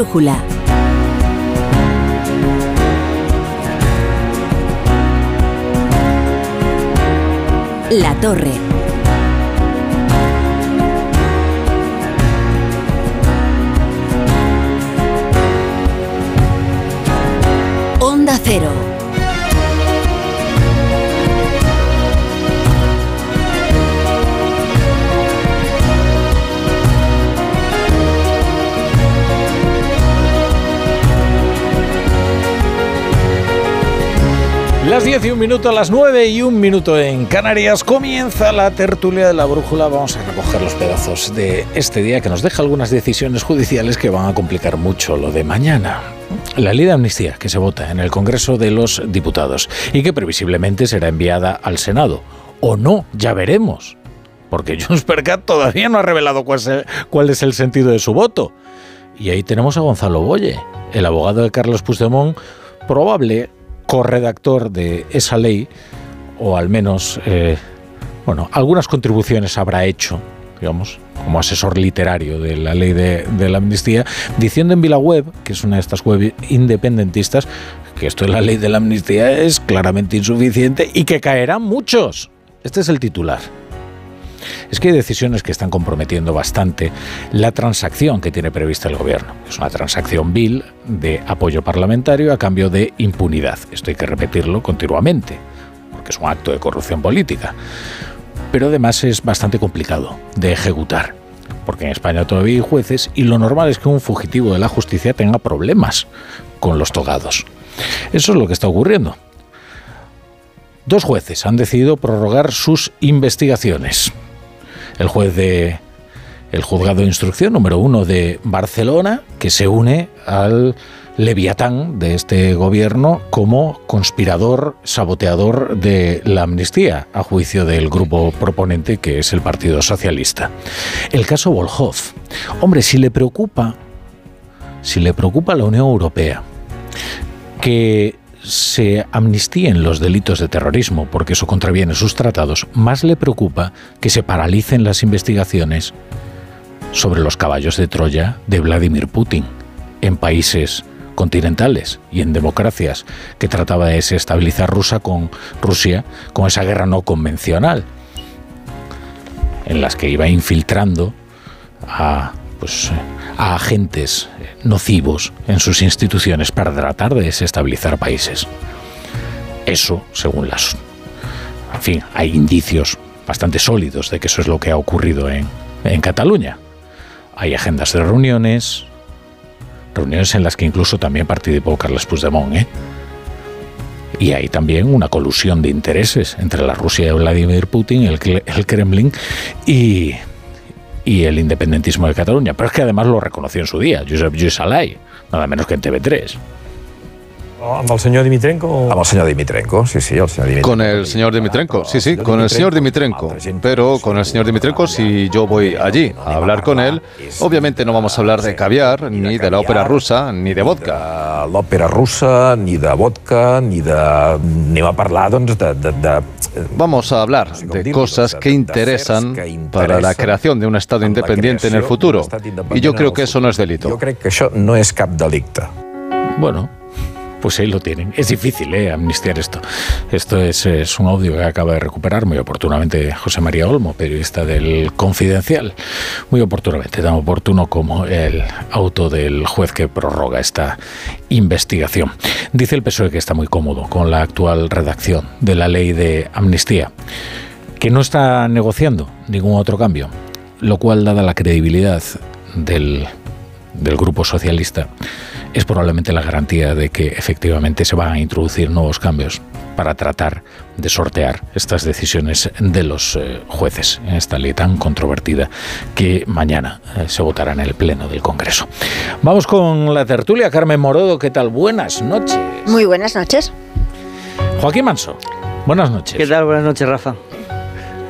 brújula. La Torre. Onda Cero. Las 10 y un minuto, las 9 y un minuto en Canarias, comienza la tertulia de la brújula. Vamos a recoger los pedazos de este día que nos deja algunas decisiones judiciales que van a complicar mucho lo de mañana. La ley de amnistía que se vota en el Congreso de los Diputados y que previsiblemente será enviada al Senado. O no, ya veremos. Porque Junts per Cat todavía no ha revelado cuál es, cuál es el sentido de su voto. Y ahí tenemos a Gonzalo Boye, el abogado de Carlos Puigdemont, probable corredactor de esa ley, o al menos, eh, bueno, algunas contribuciones habrá hecho, digamos, como asesor literario de la ley de, la amnistía, diciendo en VilaWeb, que es una de estas web independentistas, que esto de la ley de la amnistía es claramente insuficiente y que caerán muchos. Este es el titular. Es que hay decisiones que están comprometiendo bastante la transacción que tiene prevista el gobierno. Es una transacción bill de apoyo parlamentario a cambio de impunidad. Esto hay que repetirlo continuamente, porque es un acto de corrupción política. Pero además es bastante complicado de ejecutar, porque en España todavía hay jueces y lo normal es que un fugitivo de la justicia tenga problemas con los togados. Eso es lo que está ocurriendo. Dos jueces han decidido prorrogar sus investigaciones el juez de el juzgado de instrucción número uno de Barcelona, que se une al leviatán de este gobierno como conspirador, saboteador de la amnistía, a juicio del grupo proponente que es el Partido Socialista. El caso Volhov. Hombre, si le preocupa, si le preocupa a la Unión Europea que se amnistíen los delitos de terrorismo, porque eso contraviene sus tratados, más le preocupa que se paralicen las investigaciones sobre los caballos de Troya de Vladimir Putin en países continentales y en democracias que trataba de desestabilizar Rusia con Rusia con esa guerra no convencional en las que iba infiltrando a pues a agentes nocivos en sus instituciones para tratar de desestabilizar países. Eso, según las... En fin, hay indicios bastante sólidos de que eso es lo que ha ocurrido en, en Cataluña. Hay agendas de reuniones, reuniones en las que incluso también participó Carles Puigdemont, ¿eh? Y hay también una colusión de intereses entre la Rusia de Vladimir Putin, el, el Kremlin y, y el independentismo de Cataluña. Pero es que además lo reconoció en su día, Josep Lluís Alay, nada menos que en TV3. ¿Amb el senyor Dimitrenko? O... Amb el senyor Dimitrenko, sí, sí, el senyor Dimitrenko. Con el señor Dimitrenko, sí, sí, con el señor Dimitrenko. Pero con el señor Dimitrenko, si yo voy allí a hablar con él, obviamente no vamos a hablar de caviar, ni de la ópera rusa, ni de vodka. De l'òpera russa, ni de vodka, ni de... Anem a parlar, doncs, de... de, de... Vamos a hablar de cosas que interesan para la creación de un Estado independiente en el futuro. Y yo creo que eso no es delito. Jo crec que això no és cap delicte. Bueno, pues ahí lo tienen. Es difícil ¿eh? amnistiar esto. Esto es, un audio que acaba de recuperar muy oportunamente José María Olmo, periodista del Confidencial. Muy oportunamente, tan oportuno como el auto del juez que prorroga esta investigación. Dice el PSOE que está muy cómodo con la actual redacción de la ley de amnistía, que no está negociando ningún otro cambio, lo cual, dada la credibilidad del Grupo Socialista, es probablemente la garantía de que efectivamente se van a introducir nuevos cambios para tratar de sortear estas decisiones de los eh, jueces en esta ley tan controvertida que mañana eh, se votará en el Pleno del Congreso. Vamos con la tertulia. Carmen Morodo, ¿qué tal? Buenas noches. Muy buenas noches. Joaquín Manso, buenas noches. ¿Qué tal? Buenas noches, Rafa.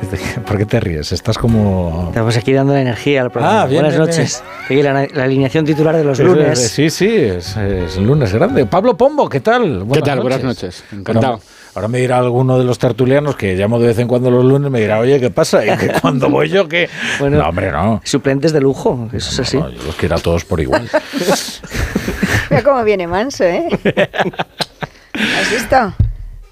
¿Por qué te ríes? Estás como... Estamos aquí dando la energía al programa. Ah, bien, Buenas bien, noches. Aquí la, la alineación titular de los Sí, lunes. Sí, sí, es, es lunes grande. Pablo Pombo, ¿qué tal? ¿Qué tal? Buenas noches. Encantado. Bueno, ahora me dirá alguno de los tertulianos que llamo de vez en cuando los lunes, me dirá, oye, ¿qué pasa? Y que cuando voy yo, que... Bueno, no, hombre, no. Suplentes de lujo, eso es así. No, yo los quiero a todos por igual. Mira cómo viene manso, ¿eh? ¿Has visto?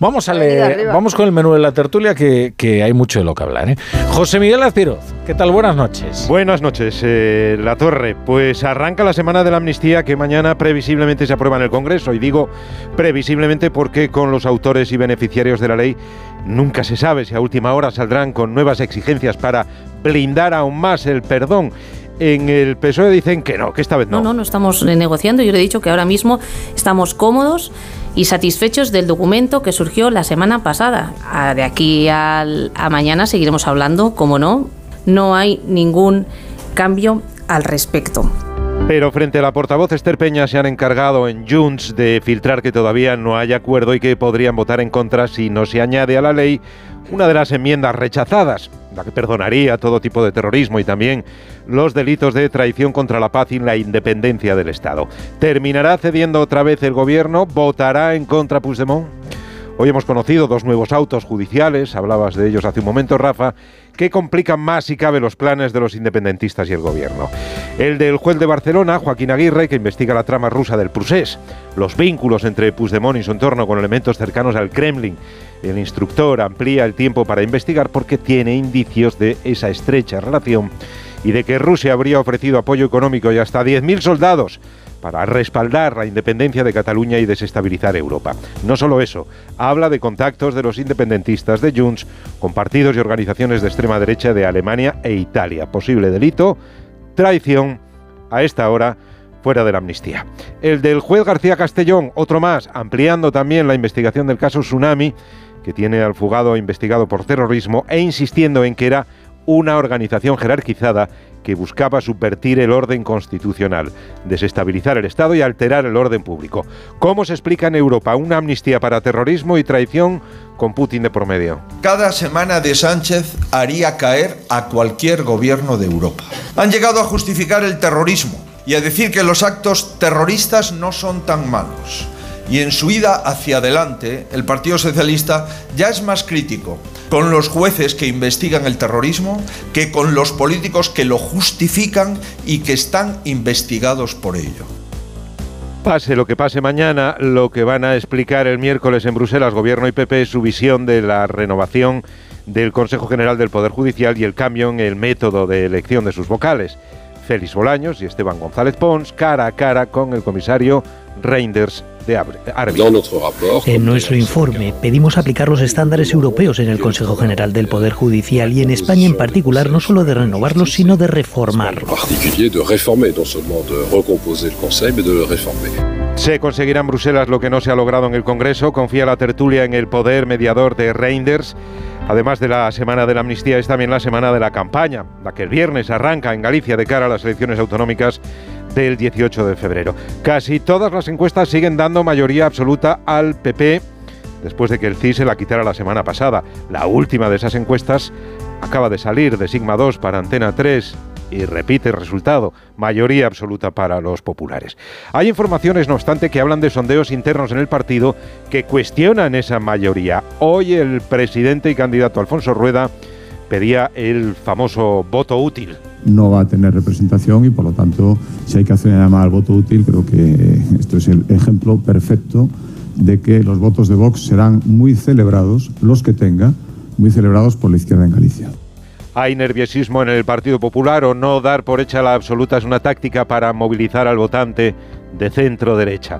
Vamos, a leer- con el menú de la tertulia, que, que hay mucho de lo que hablar. ¿eh? José Miguel Azpiroz, ¿qué tal? Buenas noches. Buenas noches, eh, La Torre. Pues arranca la semana de la amnistía que mañana previsiblemente se aprueba en el Congreso. Y digo previsiblemente porque con los autores y beneficiarios de la ley nunca se sabe si a última hora saldrán con nuevas exigencias para blindar aún más el perdón. En el PSOE dicen que no, que esta vez no. No, no, no estamos negociando. Yo le he dicho que ahora mismo estamos cómodos y satisfechos del documento que surgió la semana pasada. Ah, De aquí a mañana seguiremos hablando, como no. No hay ningún cambio al respecto. Pero frente a la portavoz Esther Peña se han encargado en Junts de filtrar que todavía no hay acuerdo y que podrían votar en contra si no se añade a la ley una de las enmiendas rechazadas, la que perdonaría todo tipo de terrorismo y también los delitos de traición contra la paz y la independencia del Estado. ¿Terminará cediendo otra vez el gobierno? ¿Votará en contra Puigdemont? Hoy hemos conocido dos nuevos autos judiciales, hablabas de ellos hace un momento, Rafa, que complican más si cabe los planes de los independentistas y el gobierno. El del juez de Barcelona, Joaquín Aguirre, que investiga la trama rusa del Prusés, los vínculos entre Puigdemont y su entorno con elementos cercanos al Kremlin. El instructor amplía el tiempo para investigar porque tiene indicios de esa estrecha relación y de que Rusia habría ofrecido apoyo económico y hasta 10.000 soldados para respaldar la independencia de Cataluña y desestabilizar Europa. No solo eso, habla de contactos de los independentistas de Junts con partidos y organizaciones de extrema derecha de Alemania e Italia. Posible delito, traición, a esta hora fuera de la amnistía. El del juez García Castellón, otro más, ampliando también la investigación del caso Tsunami, que tiene al fugado investigado por terrorismo e insistiendo en que era una organización jerarquizada que buscaba subvertir el orden constitucional, desestabilizar el Estado y alterar el orden público. ¿Cómo se explica en Europa una amnistía para terrorismo y traición con Putin de por medio? Cada semana de Sánchez haría caer a cualquier gobierno de Europa. Han llegado a justificar el terrorismo y a decir que los actos terroristas no son tan malos. Y en su ida hacia adelante, el Partido Socialista ya es más crítico con los jueces que investigan el terrorismo que con los políticos que lo justifican y que están investigados por ello. Pase lo que pase mañana, lo que van a explicar el miércoles en Bruselas, Gobierno y PP, es su visión de la renovación del Consejo General del Poder Judicial y el cambio en el método de elección de sus vocales. Félix Bolaños y Esteban González Pons, cara a cara con el comisario Reinders de. En nuestro informe pedimos aplicar los estándares europeos en el Consejo General del Poder Judicial y en España en particular no solo de renovarlos sino de reformarlos. Se conseguirá en Bruselas lo que no se ha logrado en el Congreso. Confía la tertulia en el poder mediador de Reinders. Además de la semana de la amnistía, es también la semana de la campaña, la que el viernes arranca en Galicia de cara a las elecciones autonómicas del 18 de febrero. Casi todas las encuestas siguen dando mayoría absoluta al PP después de que el CIS se la quitara la semana pasada. La última de esas encuestas acaba de salir de Sigma 2 para Antena 3 y repite el resultado, mayoría absoluta para los populares. Hay informaciones, no obstante, que hablan de sondeos internos en el partido que cuestionan esa mayoría. Hoy el presidente y candidato Alfonso Rueda pedía el famoso voto útil. No va a tener representación y por lo tanto si hay que hacer una llamada al voto útil creo que esto es el ejemplo perfecto de que los votos de Vox serán muy celebrados, los que tenga, muy celebrados por la izquierda en Galicia. ¿Hay nerviosismo en el Partido Popular o no dar por hecha la absoluta es una táctica para movilizar al votante de centro derecha?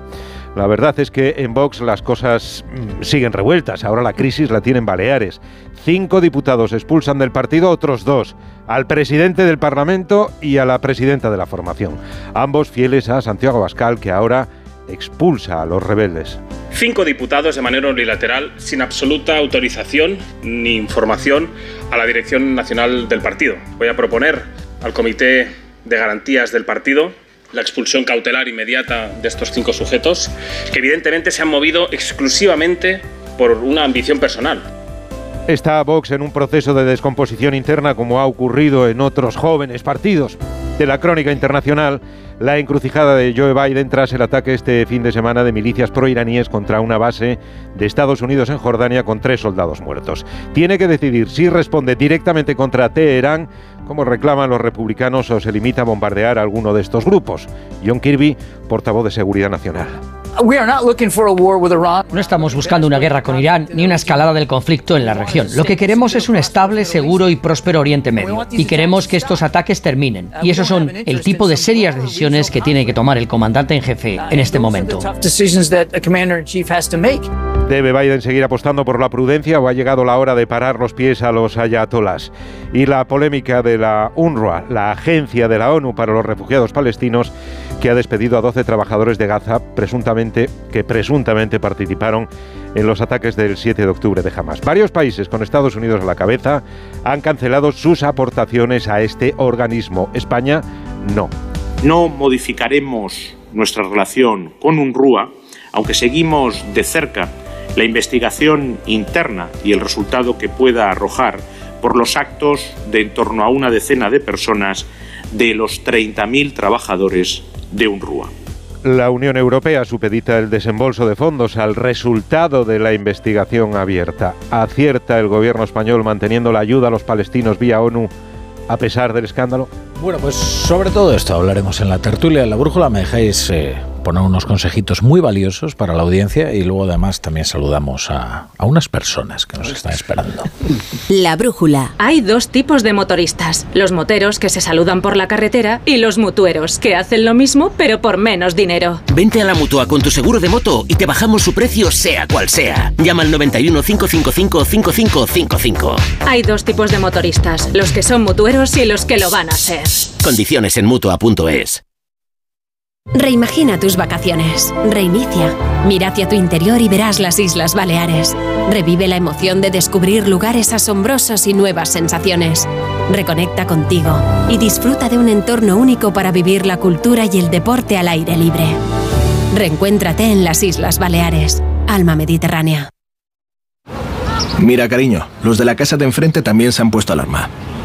La verdad es que en Vox las cosas mm, siguen revueltas. Ahora la crisis la tienen Baleares. Cinco diputados expulsan del partido, otros dos, al presidente del Parlamento y a la presidenta de la formación. Ambos fieles a Santiago Abascal, que ahora expulsa a los rebeldes. Cinco diputados de manera unilateral, sin absoluta autorización ni información a la Dirección Nacional del partido. Voy a proponer al Comité de Garantías del partido la expulsión cautelar inmediata de estos cinco sujetos, que evidentemente se han movido exclusivamente por una ambición personal. ¿Está Vox en un proceso de descomposición interna como ha ocurrido en otros jóvenes partidos? De la crónica internacional, la encrucijada de Joe Biden tras el ataque este fin de semana de milicias proiraníes contra una base de Estados Unidos en Jordania con tres soldados muertos. Tiene que decidir si responde directamente contra Teherán, como reclaman los republicanos, o se limita a bombardear a alguno de estos grupos. John Kirby, portavoz de Seguridad Nacional. No estamos buscando una guerra con Irán ni una escalada del conflicto en la región. Lo que queremos es un estable, seguro y próspero Oriente Medio. Y queremos que estos ataques terminen. Y esos son el tipo de serias decisiones que tiene que tomar el comandante en jefe en este momento. ¿Debe Biden seguir apostando por la prudencia o ha llegado la hora de parar los pies a los ayatolás? Y la polémica de la UNRWA, la agencia de la ONU para los refugiados palestinos, que ha despedido a 12 trabajadores de Gaza presuntamente, que presuntamente participaron en los ataques del 7 de octubre de Hamas. Varios países, con Estados Unidos a la cabeza, han cancelado sus aportaciones a este organismo. España no. No modificaremos nuestra relación con UNRWA, aunque seguimos de cerca la investigación interna y el resultado que pueda arrojar por los actos de en torno a una decena de personas de los 30.000 trabajadores de UNRWA. La Unión Europea supedita el desembolso de fondos al resultado de la investigación abierta. ¿Acierta el gobierno español manteniendo la ayuda a los palestinos vía ONU a pesar del escándalo? Bueno, pues sobre todo esto hablaremos en la tertulia de la brújula. Me dejáis eh, poner unos consejitos muy valiosos para la audiencia y luego además también saludamos a, a unas personas que nos están esperando. La brújula. Hay dos tipos de motoristas, los moteros que se saludan por la carretera y los mutueros que hacen lo mismo pero por menos dinero. Vente a la mutua con tu seguro de moto y te bajamos su precio sea cual sea. Llama al 91 555 5555. Hay dos tipos de motoristas, los que son mutueros y los que lo van a ser. Condiciones en mutua.es. Reimagina tus vacaciones. Reinicia. Mira hacia tu interior y verás las Islas Baleares. Revive la emoción de descubrir lugares asombrosos y nuevas sensaciones. Reconecta contigo y disfruta de un entorno único para vivir la cultura y el deporte al aire libre. Reencuéntrate en las Islas Baleares. Alma Mediterránea. Mira, cariño, los de la casa de enfrente también se han puesto alarma.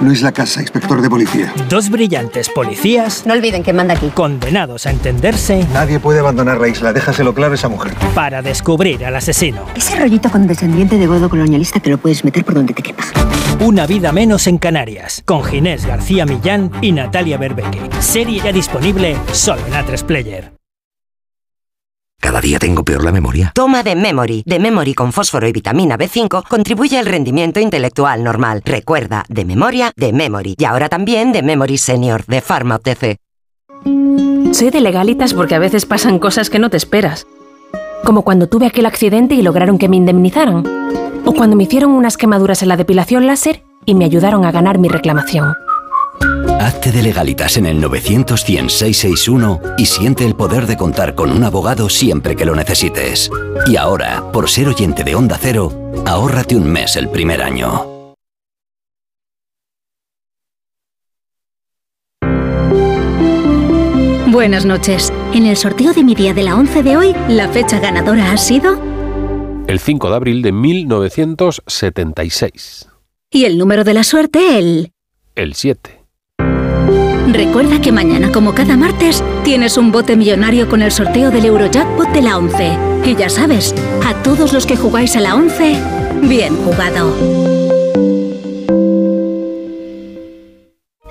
Luis Lacasa, inspector de policía. Dos brillantes policías. No olviden que manda aquí. Condenados a entenderse. Nadie puede abandonar la isla, déjaselo claro a esa mujer. Para descubrir al asesino. Ese rollito con descendiente de godo colonialista te lo puedes meter por donde te quepa. Una vida menos en Canarias. Con Ginés García Millán y Natalia Berbeque. Serie ya disponible solo en A3 Player. Cada día tengo peor la memoria. Toma de Memory. De Memory con fósforo y vitamina B5 contribuye al rendimiento intelectual normal. Recuerda, de memoria, de Memory. Y ahora también de Memory Senior, de Pharma OTC. Soy de legalitas porque a veces pasan cosas que no te esperas. Como cuando tuve aquel accidente y lograron que me indemnizaran. O cuando me hicieron unas quemaduras en la depilación láser y me ayudaron a ganar mi reclamación. Hazte de legalitas en el 900 y siente el poder de contar con un abogado siempre que lo necesites. Y ahora, por ser oyente de Onda Cero, ahórrate un mes el primer año. Buenas noches. En el sorteo de mi día de la 11 de hoy, la fecha ganadora ha sido... El 5 de abril de 1976. Y el número de la suerte, el... El 7. Recuerda que mañana, como cada martes, tienes un bote millonario con el sorteo del Eurojackpot de la 11. Y ya sabes, a todos los que jugáis a la 11, bien jugado.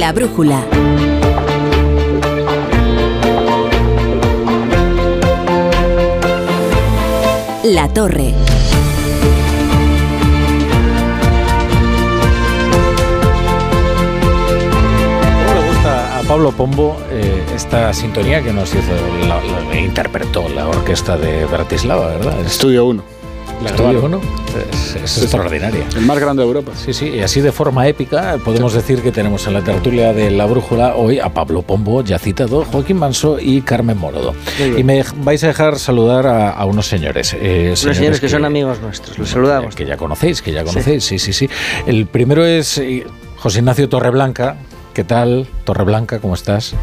La brújula. La torre. ¿Cómo le gusta a Pablo Pombo eh, esta sintonía que nos hizo, la, la- interpretó la orquesta de Bratislava, ¿verdad? Estudio 1. La Estudio 1 es, es extraordinaria. El más grande de Europa. Sí, sí, y así de forma épica podemos decir que tenemos en la tertulia de La Brújula hoy a Pablo Pombo, ya citado, Joaquín Manso y Carmen Morodo. Y me vais a dejar saludar a, a unos señores. eh, Unos señores que son amigos nuestros, los saludamos. Que ya conocéis, que ya conocéis, sí, sí, sí. El primero es eh, José Ignacio Torreblanca. ¿Qué tal, Torreblanca? ¿Cómo estás?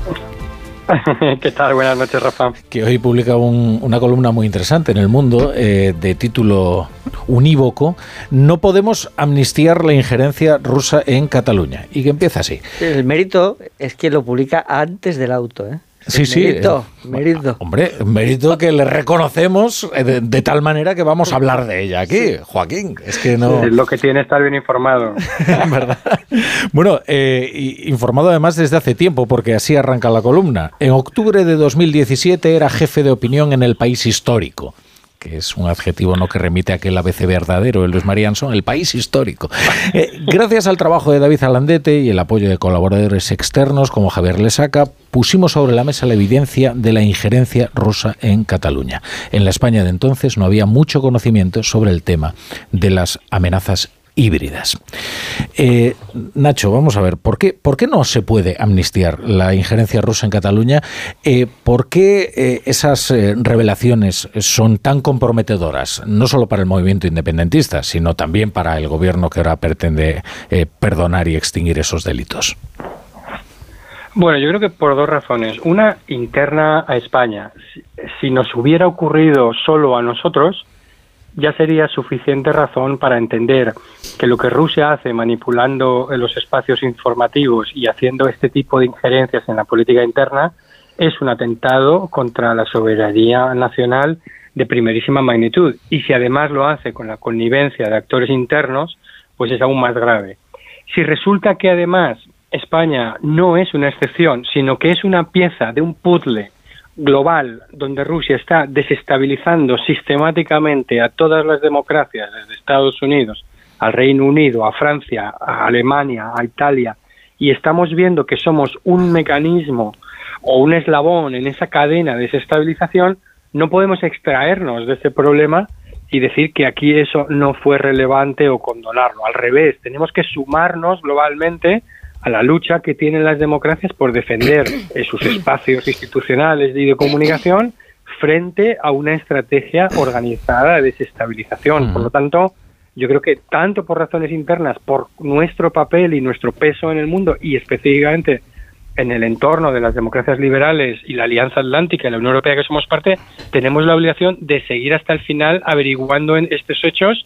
¿Qué tal? Buenas noches, Rafa. que hoy publica un- una columna muy interesante en El Mundo eh, de título unívoco, No podemos amnistiar la injerencia rusa en Cataluña. Y que empieza así. El mérito es que lo publica antes del auto, ¿eh? Sí, sí. Mérito, eh, mérito. Hombre, mérito que le reconocemos eh, de, de tal manera que vamos a hablar de ella aquí, Joaquín. Es que no... Es lo que tiene estar bien informado. Bueno, eh, informado además desde hace tiempo, porque así arranca la columna. En octubre de 2017 era jefe de opinión en el país histórico que es un adjetivo no que remite a aquel ABC verdadero de Luis Marianson, el país histórico. Eh, gracias al trabajo de David Alandete y el apoyo de colaboradores externos como Javier Lesaca, pusimos sobre la mesa la evidencia de la injerencia rusa en Cataluña. En la España de entonces no había mucho conocimiento sobre el tema de las amenazas híbridas. Eh, Nacho, vamos a ver, ¿por qué, ¿por qué no se puede amnistiar la injerencia rusa en Cataluña? Eh, ¿Por qué eh, esas eh, revelaciones son tan comprometedoras, no solo para el movimiento independentista, sino también para el gobierno que ahora pretende perdonar y extinguir esos delitos? Bueno, yo creo que por dos razones. Una, interna a España. Si nos hubiera ocurrido solo a nosotros, ya sería suficiente razón para entender que lo que Rusia hace manipulando los espacios informativos y haciendo este tipo de injerencias en la política interna es un atentado contra la soberanía nacional de primerísima magnitud. Y si además lo hace con la connivencia de actores internos, pues es aún más grave. Si resulta que además España no es una excepción, sino que es una pieza de un puzzle global donde Rusia está desestabilizando sistemáticamente a todas las democracias, desde Estados Unidos al Reino Unido, a Francia, a Alemania, a Italia, y estamos viendo que somos un mecanismo o un eslabón en esa cadena de desestabilización, no podemos extraernos de ese problema y decir que aquí eso no fue relevante o condonarlo. Al revés, tenemos que sumarnos globalmente a la lucha que tienen las democracias por defender eh, sus espacios institucionales y de comunicación frente a una estrategia organizada de desestabilización. Por lo tanto, yo creo que tanto por razones internas, por nuestro papel y nuestro peso en el mundo y específicamente en el entorno de las democracias liberales y la Alianza Atlántica y la Unión Europea que somos parte, tenemos la obligación de seguir hasta el final averiguando en estos hechos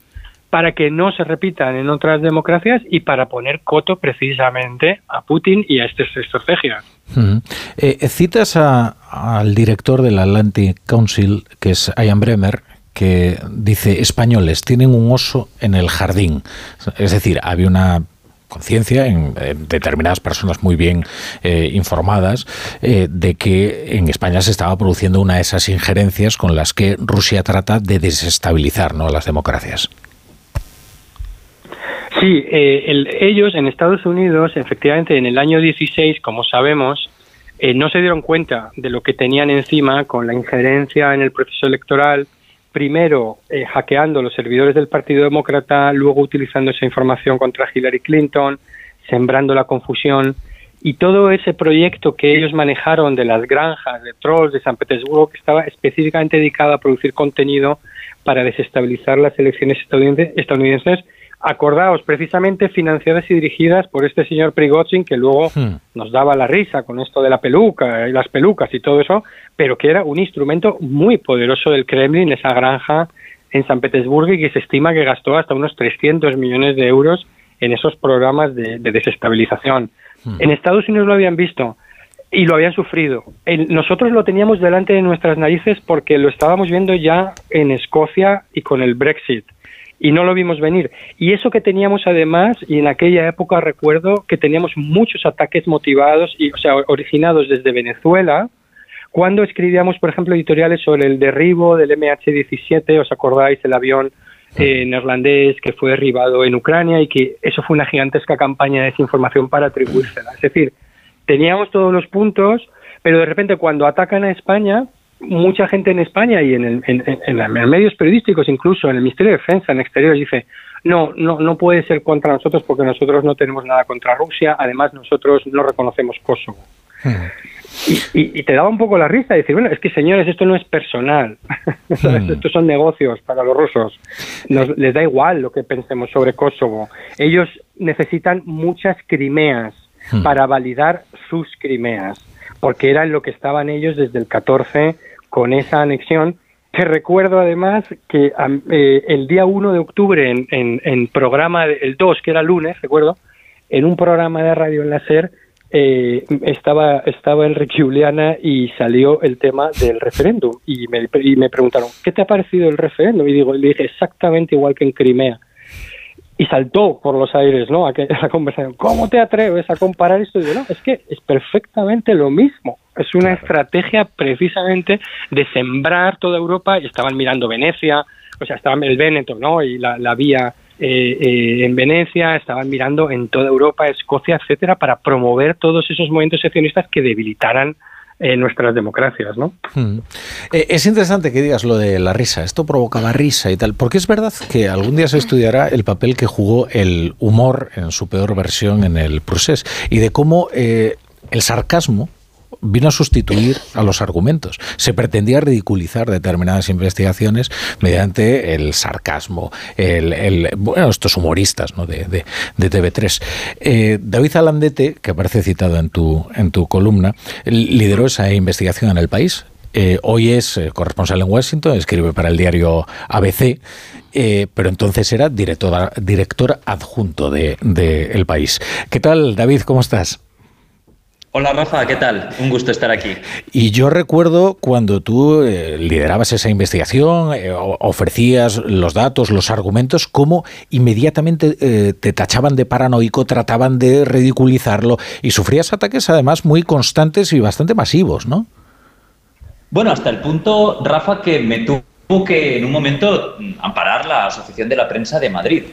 para que no se repitan en otras democracias y para poner coto precisamente a Putin y a estas estrategias. Ujú. Eh, citas a- al director del Atlantic Council, que es Ian Bremer, que dice españoles tienen un oso en el jardín. Es decir, había una conciencia en, determinadas personas muy bien eh, informadas eh, de que en España se estaba produciendo una de esas injerencias con las que Rusia trata de desestabilizar ¿no? las democracias. Sí, eh, ellos en Estados Unidos, efectivamente, en el año 16, como sabemos, no se dieron cuenta de lo que tenían encima con la injerencia en el proceso electoral, primero eh, hackeando los servidores del Partido Demócrata, luego utilizando esa información contra Hillary Clinton, sembrando la confusión y todo ese proyecto que ellos manejaron de las granjas de trolls de San Petersburgo que estaba específicamente dedicado a producir contenido para desestabilizar las elecciones estadounidenses acordados precisamente financiadas y dirigidas por este señor Prigozhin que luego hmm. nos daba la risa con esto de la peluca y las pelucas y todo eso, pero que era un instrumento muy poderoso del Kremlin, esa granja en San Petersburgo y que se estima que gastó hasta unos 300 millones de euros en esos programas de, desestabilización. Hmm. En Estados Unidos lo habían visto y lo habían sufrido. nosotros lo teníamos delante de nuestras narices porque lo estábamos viendo ya en Escocia y con el Brexit y no lo vimos venir. Y eso que teníamos además, y en aquella época recuerdo que teníamos muchos ataques motivados y, o sea, originados desde Venezuela, cuando escribíamos, por ejemplo, editoriales sobre el derribo del MH17, ¿os acordáis? El avión eh, neerlandés que fue derribado en Ucrania y que eso fue una gigantesca campaña de desinformación para atribuírsela. Es decir, teníamos todos los puntos, pero de repente cuando atacan a España, mucha gente en España y en, el, en, en, medios periodísticos, incluso en el Ministerio de Defensa, en exteriores, dice, no, no, no puede ser contra nosotros porque nosotros no tenemos nada contra Rusia, además nosotros no reconocemos Kosovo. Hmm. Y, y, te daba un poco la risa decir, bueno, es que señores, esto no es personal, hmm. estos son negocios para los rusos, Nos, les da igual lo que pensemos sobre Kosovo, ellos necesitan muchas Crimeas hmm. para validar sus Crimeas, porque era en lo que estaban ellos desde el 14 con esa anexión. Te recuerdo además que eh, el día 1 de octubre en, en, programa, el 2, que era lunes, recuerdo, en un programa de radio en la SER, eh, estaba, estaba Enrique Juliana y salió el tema del referéndum y me, y me preguntaron, ¿qué te ha parecido el referéndum? Y digo, le dije exactamente igual que en Crimea y saltó por los aires, ¿no? Aquella conversación. ¿Cómo te atreves a comparar esto? Y digo, no, es que es perfectamente lo mismo. Es una estrategia precisamente de sembrar toda Europa y estaban mirando Venecia, o sea, estaban el Véneto, ¿no? Y la, la vía eh, eh, en Venecia, estaban mirando en toda Europa, Escocia, etcétera, para promover todos esos movimientos seccionistas que debilitaran en nuestras democracias, ¿no? Hmm. Eh, es interesante que digas lo de la risa. Esto provocaba risa y tal, porque es verdad que algún día se estudiará el papel que jugó el humor en su peor versión en el procés y de cómo el sarcasmo vino a sustituir a los argumentos. Se pretendía ridiculizar determinadas investigaciones mediante el sarcasmo, el, bueno, estos humoristas ¿no? de, de, TV3. Eh, David Alandete, que aparece citado en tu, en tu columna, lideró esa investigación en el país. Eh, hoy es eh, corresponsal en Washington, escribe para el diario ABC. pero entonces era director, director adjunto de, de El País. ¿Qué tal, David? ¿Cómo estás? Hola Rafa, ¿qué tal? Un gusto estar aquí. Y yo recuerdo cuando tú eh, liderabas esa investigación, eh, ofrecías los datos, los argumentos, cómo inmediatamente eh, te tachaban de paranoico, trataban de ridiculizarlo y sufrías ataques además muy constantes y bastante masivos, ¿no? Bueno, hasta el punto, Rafa, que me tuvo que en un momento amparar la Asociación de la Prensa de Madrid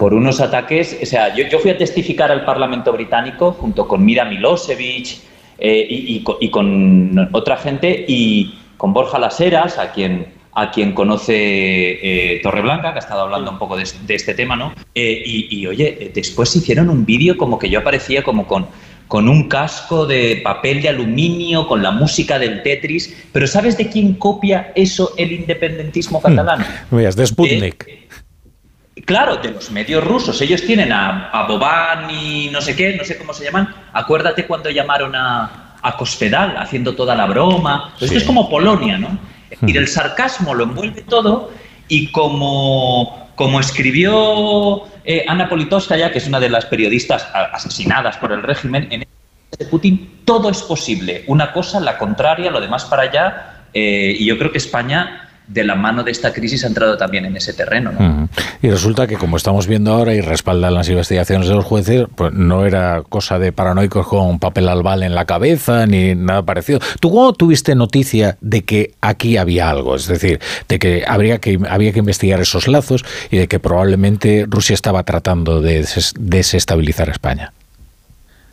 por unos ataques. O sea, yo, fui a testificar al Parlamento británico junto con Mira Milosevic eh, y, con otra gente y con Borja Laseras, a quien, a quien conoce eh, Torreblanca, que ha estado hablando un poco de, este tema, ¿no? Eh, y, oye, después hicieron un vídeo como que yo aparecía como con con un casco de papel de aluminio, con la música del Tetris. Pero ¿sabes de quién copia eso el independentismo hmm. catalán? de Sputnik. Claro, de los medios rusos. Ellos tienen a, a Boban y no sé qué, no sé cómo se llaman. Acuérdate cuando llamaron a, a Cospedal haciendo toda la broma. Esto es como Polonia, ¿no? Y el sarcasmo lo envuelve todo y como, como escribió eh, Ana Politkovskaya, que es una de las periodistas asesinadas por el régimen, en este Putin todo es posible. Una cosa, la contraria, lo demás para allá. Eh, y yo creo que España de la mano de esta crisis ha entrado también en ese terreno. ¿no? Y resulta que, como estamos viendo ahora y respaldan las investigaciones de los jueces, pues no era cosa de paranoicos con papel albal en la cabeza ni nada parecido. ¿Tú cómo tuviste noticia de que aquí había algo? Es decir, de que, habría que había que investigar esos lazos y de que probablemente Rusia estaba tratando de desestabilizar a España.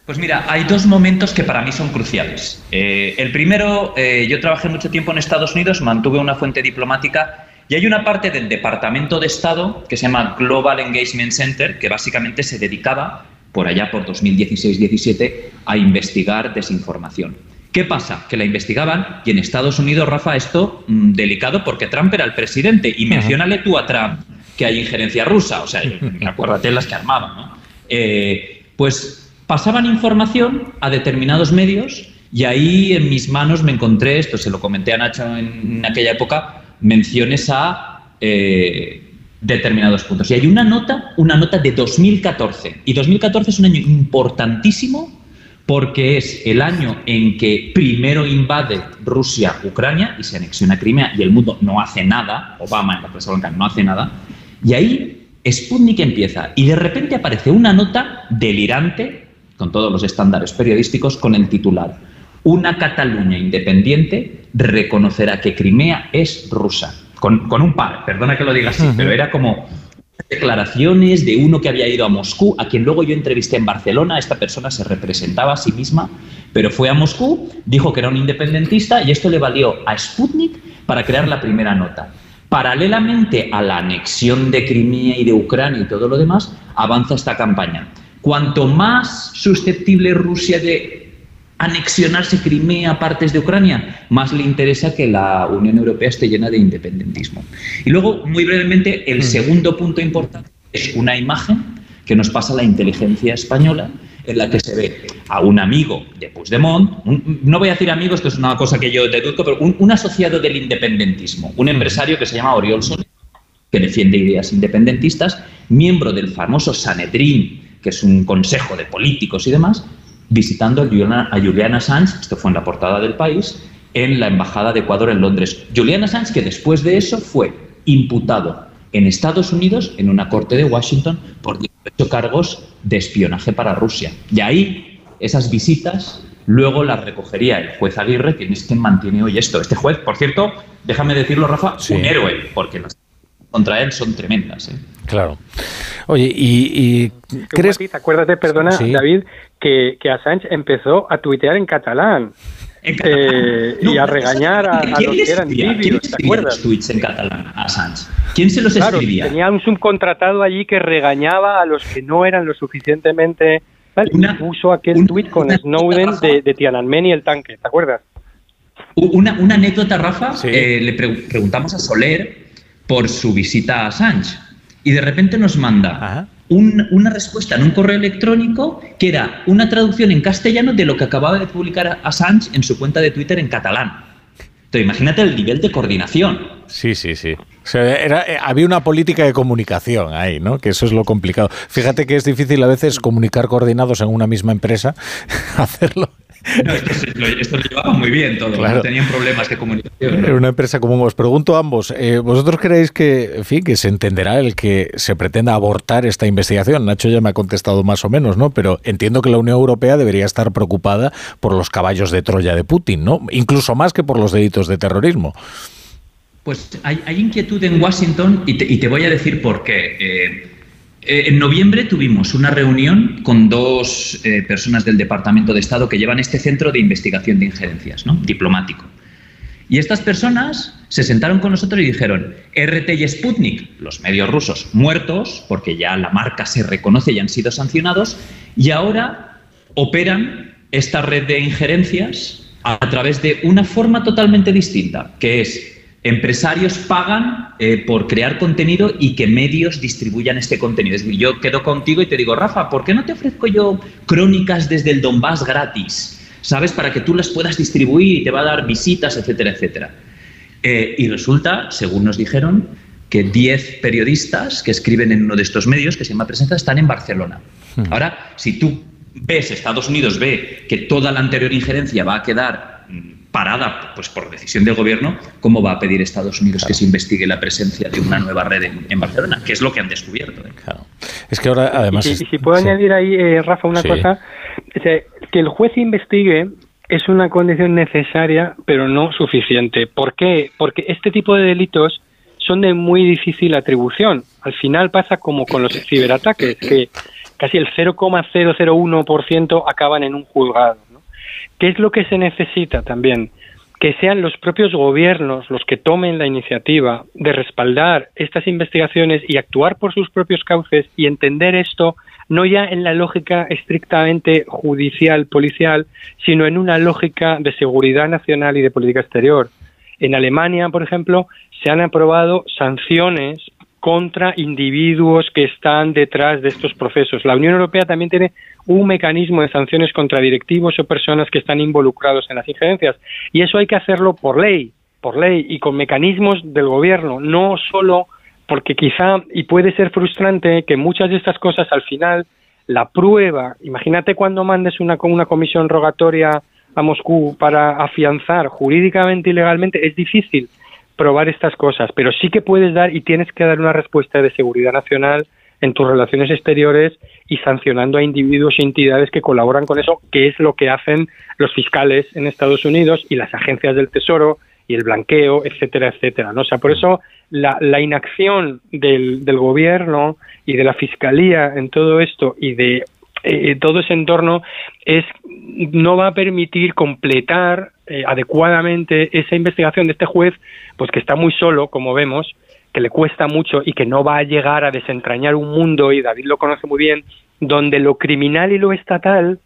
Pues mira, hay dos momentos que para mí son cruciales. Eh, el primero, eh, yo trabajé mucho tiempo en Estados Unidos, mantuve una fuente diplomática y hay una parte del Departamento de Estado que se llama Global Engagement Center, que básicamente se dedicaba, por allá por 2016-17, a investigar desinformación. ¿Qué pasa? Que la investigaban y en Estados Unidos, Rafa, esto mm, delicado porque Trump era el presidente y mencionale tú a Trump que hay injerencia rusa, o sea, acuérdate las que armaban, ¿no? Eh, pues pasaban información a determinados medios y ahí en mis manos me encontré, esto se lo comenté a Nacho en, aquella época, menciones a eh, determinados puntos. Y hay una nota, una nota de 2014. Y 2014 es un año importantísimo porque es el año en que primero invade Rusia Ucrania y se anexiona Crimea y el mundo no hace nada, Obama en la Casa Blanca no hace nada, y ahí Sputnik empieza y de repente aparece una nota delirante con todos los estándares periodísticos, con el titular Una Cataluña independiente reconocerá que Crimea es rusa. Con, un par, perdona que lo diga así, pero era como declaraciones de uno que había ido a Moscú, a quien luego yo entrevisté en Barcelona. Esta persona se representaba a sí misma, pero fue a Moscú, dijo que era un independentista y esto le valió a Sputnik para crear la primera nota. Paralelamente a la anexión de Crimea y de Ucrania y todo lo demás, avanza esta campaña. Cuanto más susceptible Rusia de anexionarse Crimea, partes de Ucrania, más le interesa que la Unión Europea esté llena de independentismo. Y luego, muy brevemente, el mm. segundo punto importante es una imagen que nos pasa la inteligencia española, en la que se ve a un amigo de Puigdemont, no voy a decir amigo, esto es una cosa que yo deduzco, pero un, asociado del independentismo, un empresario que se llama Oriol Soler, que defiende ideas independentistas, miembro del famoso Sanedrín que es un consejo de políticos y demás, visitando a Julian Assange, esto fue en la portada del país, en la Embajada de Ecuador en Londres. Julian Assange, que después de eso fue imputado en Estados Unidos, en una corte de Washington, por 18 cargos de espionaje para Rusia. Y ahí, esas visitas, luego las recogería el juez Aguirre, quien es quien mantiene hoy esto. Este juez, por cierto, déjame decirlo, Rafa, un héroe, porque las contra él son tremendas. ¿eh? Claro. Oye, y, crees... acuérdate, perdona, David, que, que Assange empezó a tuitear en catalán. Eh, y a regañar a, los que eran libios, ¿te acuerdas? los tweets en catalán a Assange? ¿Quién se los claro, escribía? Tenía un subcontratado allí que regañaba a los que no eran lo suficientemente... Una, puso aquel tweet con Snowden de, de, Tiananmen y el tanque, ¿te acuerdas? Una, una anécdota, Rafa, eh, le preguntamos a Soler por su visita a Assange. Y de repente nos manda una respuesta en un correo electrónico que era una traducción en castellano de lo que acababa de publicar Assange en su cuenta de Twitter en catalán. Entonces, imagínate el nivel de coordinación. Sí, sí, sí. Eh, había una política de comunicación ahí, ¿no? Que eso es lo complicado. Fíjate que es difícil a veces comunicar coordinados en una misma empresa, hacerlo no, esto, lo, llevaba muy bien todo, no tenían problemas de comunicación. Era una empresa común. Os pregunto a ambos, eh, ¿vosotros creéis que, en fin, que se entenderá el que se pretenda abortar esta investigación? Nacho ya me ha contestado más o menos, ¿no? Pero entiendo que la Unión Europea debería estar preocupada por los caballos de Troya de Putin, ¿no? Incluso más que por los delitos de terrorismo. Pues hay, inquietud en Washington y te, voy a decir por qué. Eh, eh, en noviembre tuvimos una reunión con dos eh, personas del Departamento de Estado que llevan este centro de investigación de injerencias, ¿no? diplomático. Y estas personas se sentaron con nosotros y dijeron, RT y Sputnik, los medios rusos, muertos, porque ya la marca se reconoce y han sido sancionados, y ahora operan esta red de injerencias a través de una forma totalmente distinta, que es empresarios pagan eh, por crear contenido y que medios distribuyan este contenido. Es decir, yo quedo contigo y te digo, Rafa, ¿por qué no te ofrezco yo crónicas desde el Donbass gratis? ¿Sabes? Para que tú las puedas distribuir y te va a dar visitas, etcétera, etcétera. Eh, y resulta, según nos dijeron, que 10 periodistas que escriben en uno de estos medios, que se llama Presencia, están en Barcelona. Hmm. Ahora, si tú ves, Estados Unidos ve que toda la anterior injerencia va a quedar mm, parada pues por decisión del gobierno, ¿cómo va a pedir Estados Unidos que se investigue la presencia de una nueva red en, Barcelona? Que es lo que han descubierto. ¿eh? Es que ahora, además. Y, si puedo añadir ahí, eh, Rafa, una cosa: que el juez investigue es una condición necesaria, pero no suficiente. ¿Por qué? Porque este tipo de delitos son de muy difícil atribución. Al final pasa como con los ciberataques, que casi el 0,001% acaban en un juzgado. ¿Qué es lo que se necesita también? Que sean los propios gobiernos los que tomen la iniciativa de respaldar estas investigaciones y actuar por sus propios cauces y entender esto no ya en la lógica estrictamente judicial, policial, sino en una lógica de seguridad nacional y de política exterior. En Alemania, por ejemplo, se han aprobado sanciones contra individuos que están detrás de estos procesos. La Unión Europea también tiene un mecanismo de sanciones contra directivos o personas que están involucrados en las injerencias. Y eso hay que hacerlo por ley, por ley y con mecanismos del gobierno, no solo porque quizá, y puede ser frustrante, que muchas de estas cosas al final, la prueba, imagínate cuando mandes una, una comisión rogatoria a Moscú para afianzar jurídicamente y legalmente, es difícil probar estas cosas, pero sí que puedes dar y tienes que dar una respuesta de seguridad nacional en tus relaciones exteriores y sancionando a individuos y entidades que colaboran con eso, que es lo que hacen los fiscales en Estados Unidos y las agencias del Tesoro y el blanqueo, etcétera, etcétera. ¿no? O sea, por eso la, la inacción del, del gobierno y de la fiscalía en todo esto y de eh, todo ese entorno es no va a permitir completar eh, adecuadamente esa investigación de este juez, pues que está muy solo, como vemos, que le cuesta mucho y que no va a llegar a desentrañar un mundo, y David lo conoce muy bien, donde lo criminal y lo estatal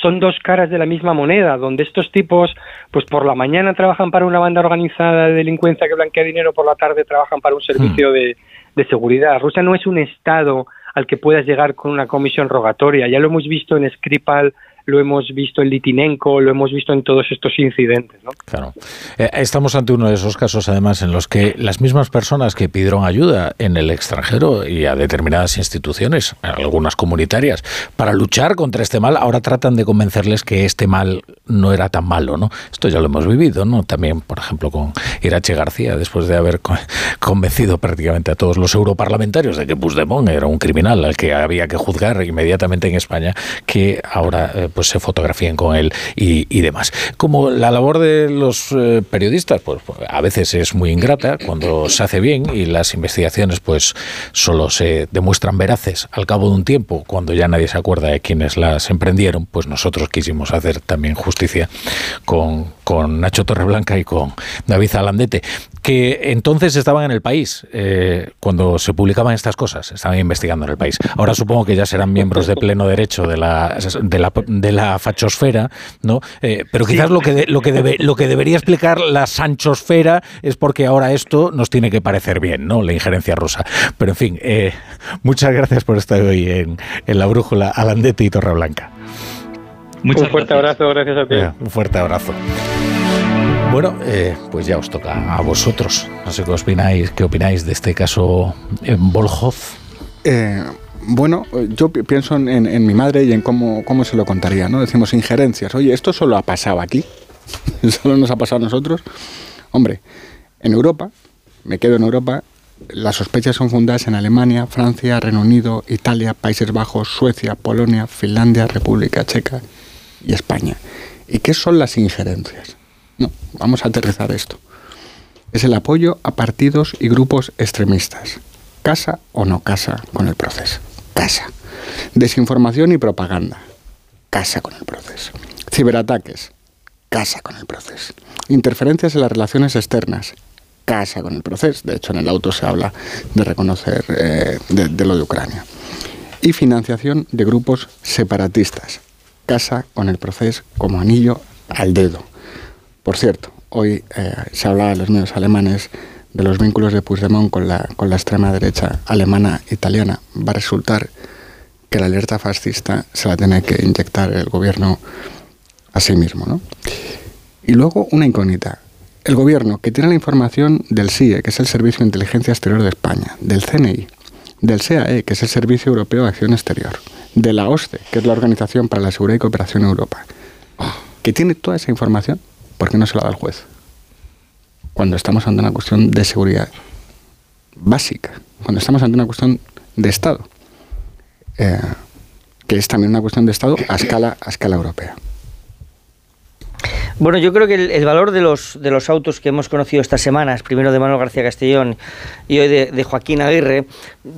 son dos caras de la misma moneda, donde estos tipos, pues por la mañana trabajan para una banda organizada de delincuencia que blanquea dinero, por la tarde trabajan para un servicio hmm. de, de seguridad. Rusia no es un Estado al que puedas llegar con una comisión rogatoria. Ya lo hemos visto en Skripal, lo hemos visto en Litinenko, lo hemos visto en todos estos incidentes. ¿no? Claro. Eh, estamos ante uno de esos casos, además, en los que las mismas personas que pidieron ayuda en el extranjero y a determinadas instituciones, algunas comunitarias, para luchar contra este mal, ahora tratan de convencerles que este mal no era tan malo. ¿no? Esto ya lo hemos vivido, ¿no? También, por ejemplo, con Irache García, después de haber convencido prácticamente a todos los europarlamentarios de que Puigdemont era un criminal al que había que juzgar inmediatamente en España, que ahora eh, pues se fotografíen con él y, demás. Como la labor de los eh, periodistas, pues a veces es muy ingrata cuando se hace bien y las investigaciones pues solo se demuestran veraces al cabo de un tiempo, cuando ya nadie se acuerda de quienes las emprendieron, pues nosotros quisimos hacer también justicia con, con Nacho Torreblanca y con David Alandete, que entonces estaban en el país eh, cuando se publicaban estas cosas, estaban investigando en el país. Ahora supongo que ya serán miembros de pleno derecho de la, de la de la fachosfera, ¿no? Eh, pero quizás lo que lo que debe, lo que debería explicar la sanchosfera es porque ahora esto nos tiene que parecer bien, ¿no? La injerencia rusa. Pero en fin, eh, muchas gracias por estar hoy en, la brújula Alandete y Torreblanca. Muchas un fuerte abrazo, gracias a ti. un fuerte abrazo. Bueno, eh, pues ya os toca a vosotros. No sé qué opináis, qué opináis de este caso en Volhov. Eh, bueno, yo pienso en, mi madre y en cómo, cómo se lo contaría, ¿no? Decimos injerencias. Oye, ¿esto solo ha pasado aquí? ¿Solo nos ha pasado a nosotros? Hombre, en Europa, me quedo en Europa, las sospechas son fundadas en Alemania, Francia, Reino Unido, Italia, Países Bajos, Suecia, Polonia, Finlandia, República Checa y España. ¿Y qué son las injerencias? No, vamos a aterrizar esto. Es el apoyo a partidos y grupos extremistas. Casa o no casa con el proceso casa. Desinformación y propaganda, casa con el proceso. Ciberataques, casa con el proceso. Interferencias en las relaciones externas, casa con el proceso. De hecho, en el auto se habla de reconocer eh, de, lo de Ucrania. Y financiación de grupos separatistas, casa con el proceso como anillo al dedo. Por cierto, hoy eh, se hablaba en los medios alemanes de los vínculos de Puigdemont con la, con la extrema derecha alemana italiana va a resultar que la alerta fascista se la tiene que inyectar el gobierno a sí mismo. ¿no? Y luego una incógnita. El gobierno que tiene la información del CIE, que es el Servicio de Inteligencia Exterior de España, del CNI, del SEAE, que es el Servicio Europeo de Acción Exterior, de la OSCE, que es la Organización para la Seguridad y Cooperación en Europa, que tiene toda esa información, ¿Por qué no se lo da el juez? Cuando estamos ante una cuestión de seguridad básica, cuando estamos ante una cuestión de Estado, eh, que es también una cuestión de Estado a escala, a escala europea. Bueno, yo creo que el, valor de los, de los autos que hemos conocido estas semanas, primero de Manuel García Castellón y hoy de, Joaquín Aguirre,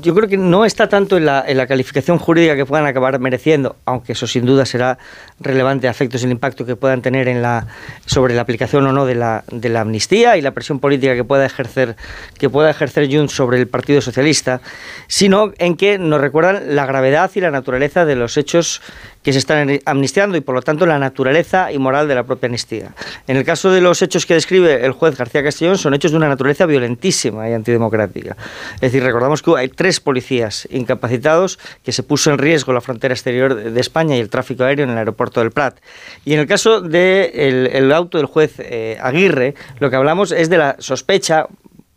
yo creo que no está tanto en la, en la, calificación jurídica que puedan acabar mereciendo, aunque eso sin duda será relevante a efectos del impacto que puedan tener en la, sobre la aplicación o no de la, de la amnistía y la presión política que pueda ejercer que pueda ejercer Junts sobre el Partido Socialista, sino en que nos recuerdan la gravedad y la naturaleza de los hechos que se están amnistiando y por lo tanto la naturaleza y moral de la propia amnistía. En el caso de los hechos que describe el juez García Castellón son hechos de una naturaleza violentísima y antidemocrática. Es decir, recordamos que hay tres policías incapacitados que se puso en riesgo la frontera exterior de España y el tráfico aéreo en el aeropuerto del Prat. Y en el caso del el auto del juez eh, Aguirre, lo que hablamos es de la sospecha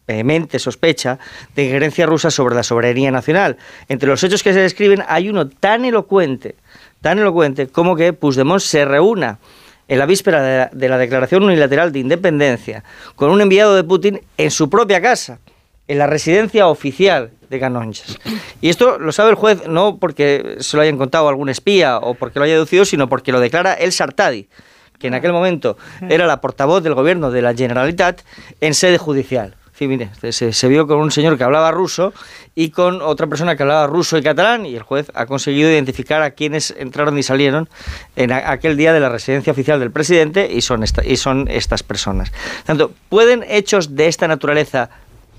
vehemente sospecha de injerencia rusa sobre la soberanía nacional. Entre los hechos que se describen hay uno tan elocuente tan elocuente como que Puigdemont se reúna en la víspera de la, declaración unilateral de independencia con un enviado de Putin en su propia casa, en la residencia oficial de Canonges. Y esto lo sabe el juez no porque se lo hayan contado algún espía o porque lo haya deducido, sino porque lo declara el Sartadi, que en aquel momento era la portavoz del gobierno de la Generalitat en sede judicial. Sí, mire, se, se, vio con un señor que hablaba ruso y con otra persona que hablaba ruso y catalán y el juez ha conseguido identificar a quienes entraron y salieron en aquel día de la residencia oficial del presidente y son, y son estas personas. Tanto, ¿pueden hechos de esta naturaleza,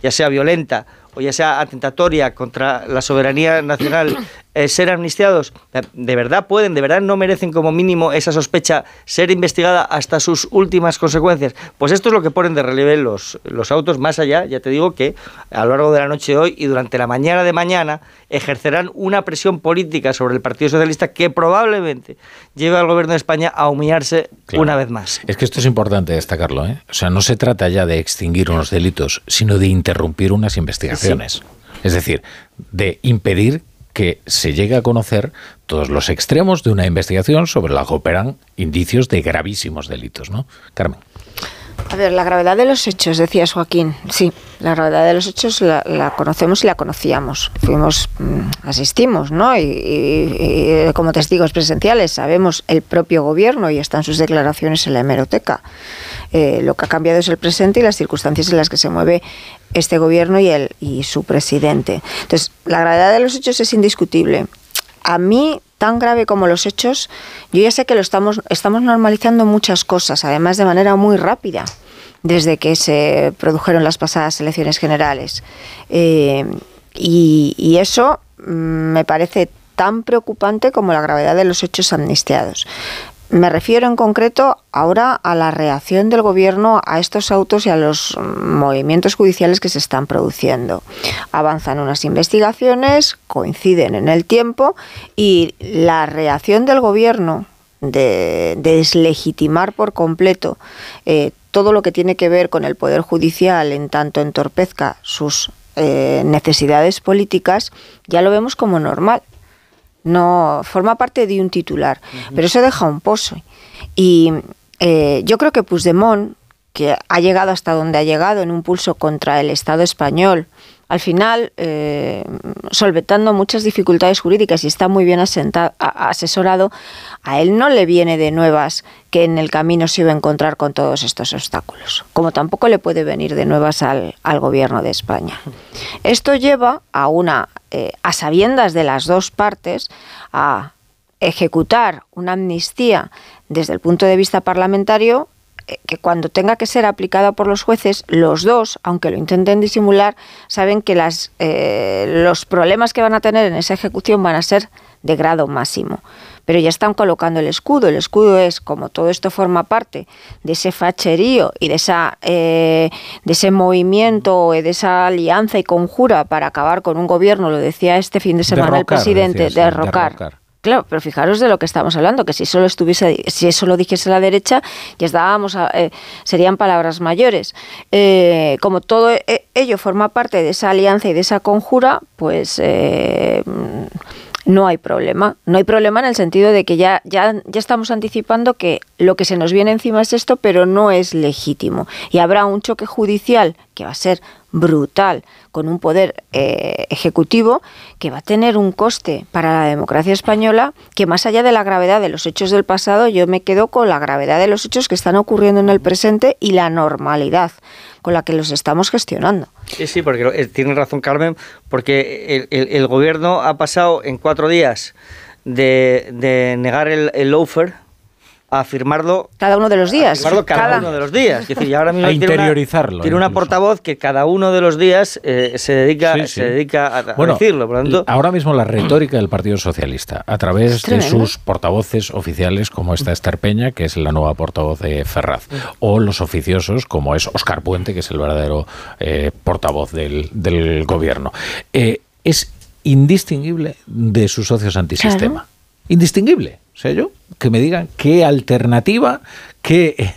ya sea violenta o ya sea atentatoria contra la soberanía nacional, eh, ser amnistiados, de verdad pueden, de verdad no merecen como mínimo esa sospecha ser investigada hasta sus últimas consecuencias. Pues esto es lo que ponen de relieve los, los autos, más allá, ya te digo que a lo largo de la noche de hoy y durante la mañana de mañana ejercerán una presión política sobre el Partido Socialista que probablemente lleve al gobierno de España a humillarse una vez más. Es que esto es importante destacarlo, ¿eh? O sea, no se trata ya de extinguir unos delitos, sino de interrumpir unas investigaciones. Es decir, de impedir que se llegue a conocer todos los extremos de una investigación sobre la que operan indicios de gravísimos delitos, ¿no? Carmen. A ver, la gravedad de los hechos, decías Joaquín. Sí, la gravedad de los hechos la, conocemos y la conocíamos. Fuimos, mm, asistimos, ¿no? Y, como testigos presenciales sabemos el propio gobierno y están sus declaraciones en la hemeroteca. Eh, lo que ha cambiado es el presente y las circunstancias en las que se mueve este gobierno y, el, y su presidente. Entonces, la gravedad de los hechos es indiscutible. A mí tan grave como los hechos, yo ya sé que lo estamos, estamos normalizando muchas cosas, además de manera muy rápida, desde que se produjeron las pasadas elecciones generales. Eh, y, eso mm, me parece tan preocupante como la gravedad de los hechos amnistiados. Me refiero en concreto ahora a la reacción del gobierno a estos autos y a los movimientos judiciales que se están produciendo. Avanzan unas investigaciones, coinciden en el tiempo y la reacción del gobierno de, deslegitimar por completo eh, todo lo que tiene que ver con el Poder Judicial en tanto entorpezca sus eh, necesidades políticas, ya lo vemos como normal no forma parte de un titular, pero eso deja un pozo. Y eh, yo creo que Puigdemont, que ha llegado hasta donde ha llegado en un pulso contra el Estado español, al final, eh, solventando muchas dificultades jurídicas y está muy bien asesorado, a él no le viene de nuevas que en el camino se iba a encontrar con todos estos obstáculos, como tampoco le puede venir de nuevas al, gobierno de España. Esto lleva a una, eh, a sabiendas de las dos partes, a ejecutar una amnistía desde el punto de vista parlamentario que cuando tenga que ser aplicada por los jueces, los dos, aunque lo intenten disimular, saben que las, eh, los problemas que van a tener en esa ejecución van a ser de grado máximo. Pero ya están colocando el escudo. El escudo es, como todo esto forma parte de ese facherío y de, esa, eh, de ese movimiento, de esa alianza y conjura para acabar con un gobierno, lo decía este fin de semana el presidente, derrocar Claro, pero fijaros de lo que estamos hablando, que si solo estuviese, si eso lo dijese la derecha, ya estábamos, eh, serían palabras mayores. Eh, como todo eh, ello forma parte de esa alianza y de esa conjura, pues no hay problema. No hay problema en el sentido de que ya, ya, ya estamos anticipando que lo que se nos viene encima es esto, pero no es legítimo. Y habrá un choque judicial que va a ser brutal con un poder eh, ejecutivo que va a tener un coste para la democracia española que más allá de la gravedad de los hechos del pasado, yo me quedo con la gravedad de los hechos que están ocurriendo en el presente y la normalidad con la que los estamos gestionando. Sí, sí, porque eh, tiene razón Carmen, porque el, el, gobierno ha pasado en cuatro días de, de negar el, el loafer, a firmarlo cada uno de los días. cada, uno de los días. Es decir, ahora mismo a interiorizarlo. Tiene una, portavoz que cada uno de los días eh, se dedica, Se dedica a, decirlo. Por tanto, ahora mismo la retórica del Partido Socialista, a través de sus portavoces oficiales, como esta Esther Peña, que es la nueva portavoz de Ferraz, o los oficiosos, como es Oscar Puente, que es el verdadero eh, portavoz del, del gobierno, eh, es indistinguible de sus socios antisistema. Indistinguible. O sea, yo, que me digan qué alternativa, qué,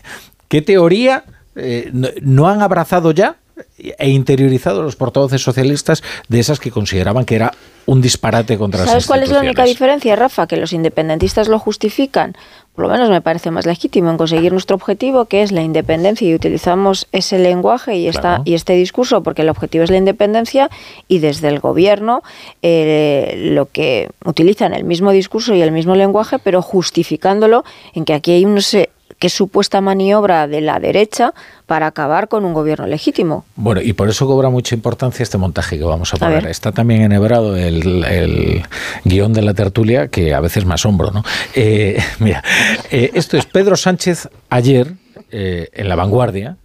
qué teoría eh, no, han abrazado ya e interiorizado los portavoces socialistas de esas que consideraban que era un disparate contra ¿Sabes cuál es la única diferencia, Rafa? Que los independentistas lo justifican, por lo menos me parece más legítimo, en conseguir nuestro objetivo, que es la independencia, y utilizamos ese lenguaje y, esta, y este discurso porque el objetivo es la independencia, y desde el gobierno eh, lo que utilizan el mismo discurso y el mismo lenguaje, pero justificándolo en que aquí hay un, no sé, qué supuesta maniobra de la derecha para acabar con un gobierno legítimo. Bueno, y por eso cobra mucha importancia este montaje que vamos a poner. Está también enhebrado el, el, guion de la tertulia, que a veces me asombro, ¿no? Eh, mira, eh, esto es Pedro Sánchez ayer eh, en La Vanguardia,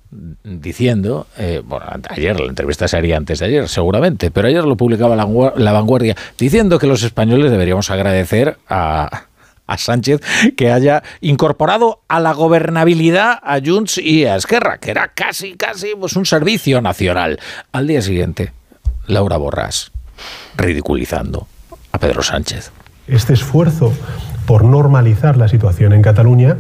diciendo, bueno, ayer la entrevista se haría antes de ayer, seguramente, pero ayer lo publicaba la Vanguardia, diciendo que los españoles deberíamos agradecer a a Sánchez que haya incorporado a la gobernabilidad a Junts y a Esquerra, que era casi, casi pues, un servicio nacional. Al día siguiente, Laura Borrás, ridiculizando a Pedro Sánchez. Este esfuerzo por normalizar la situación en Cataluña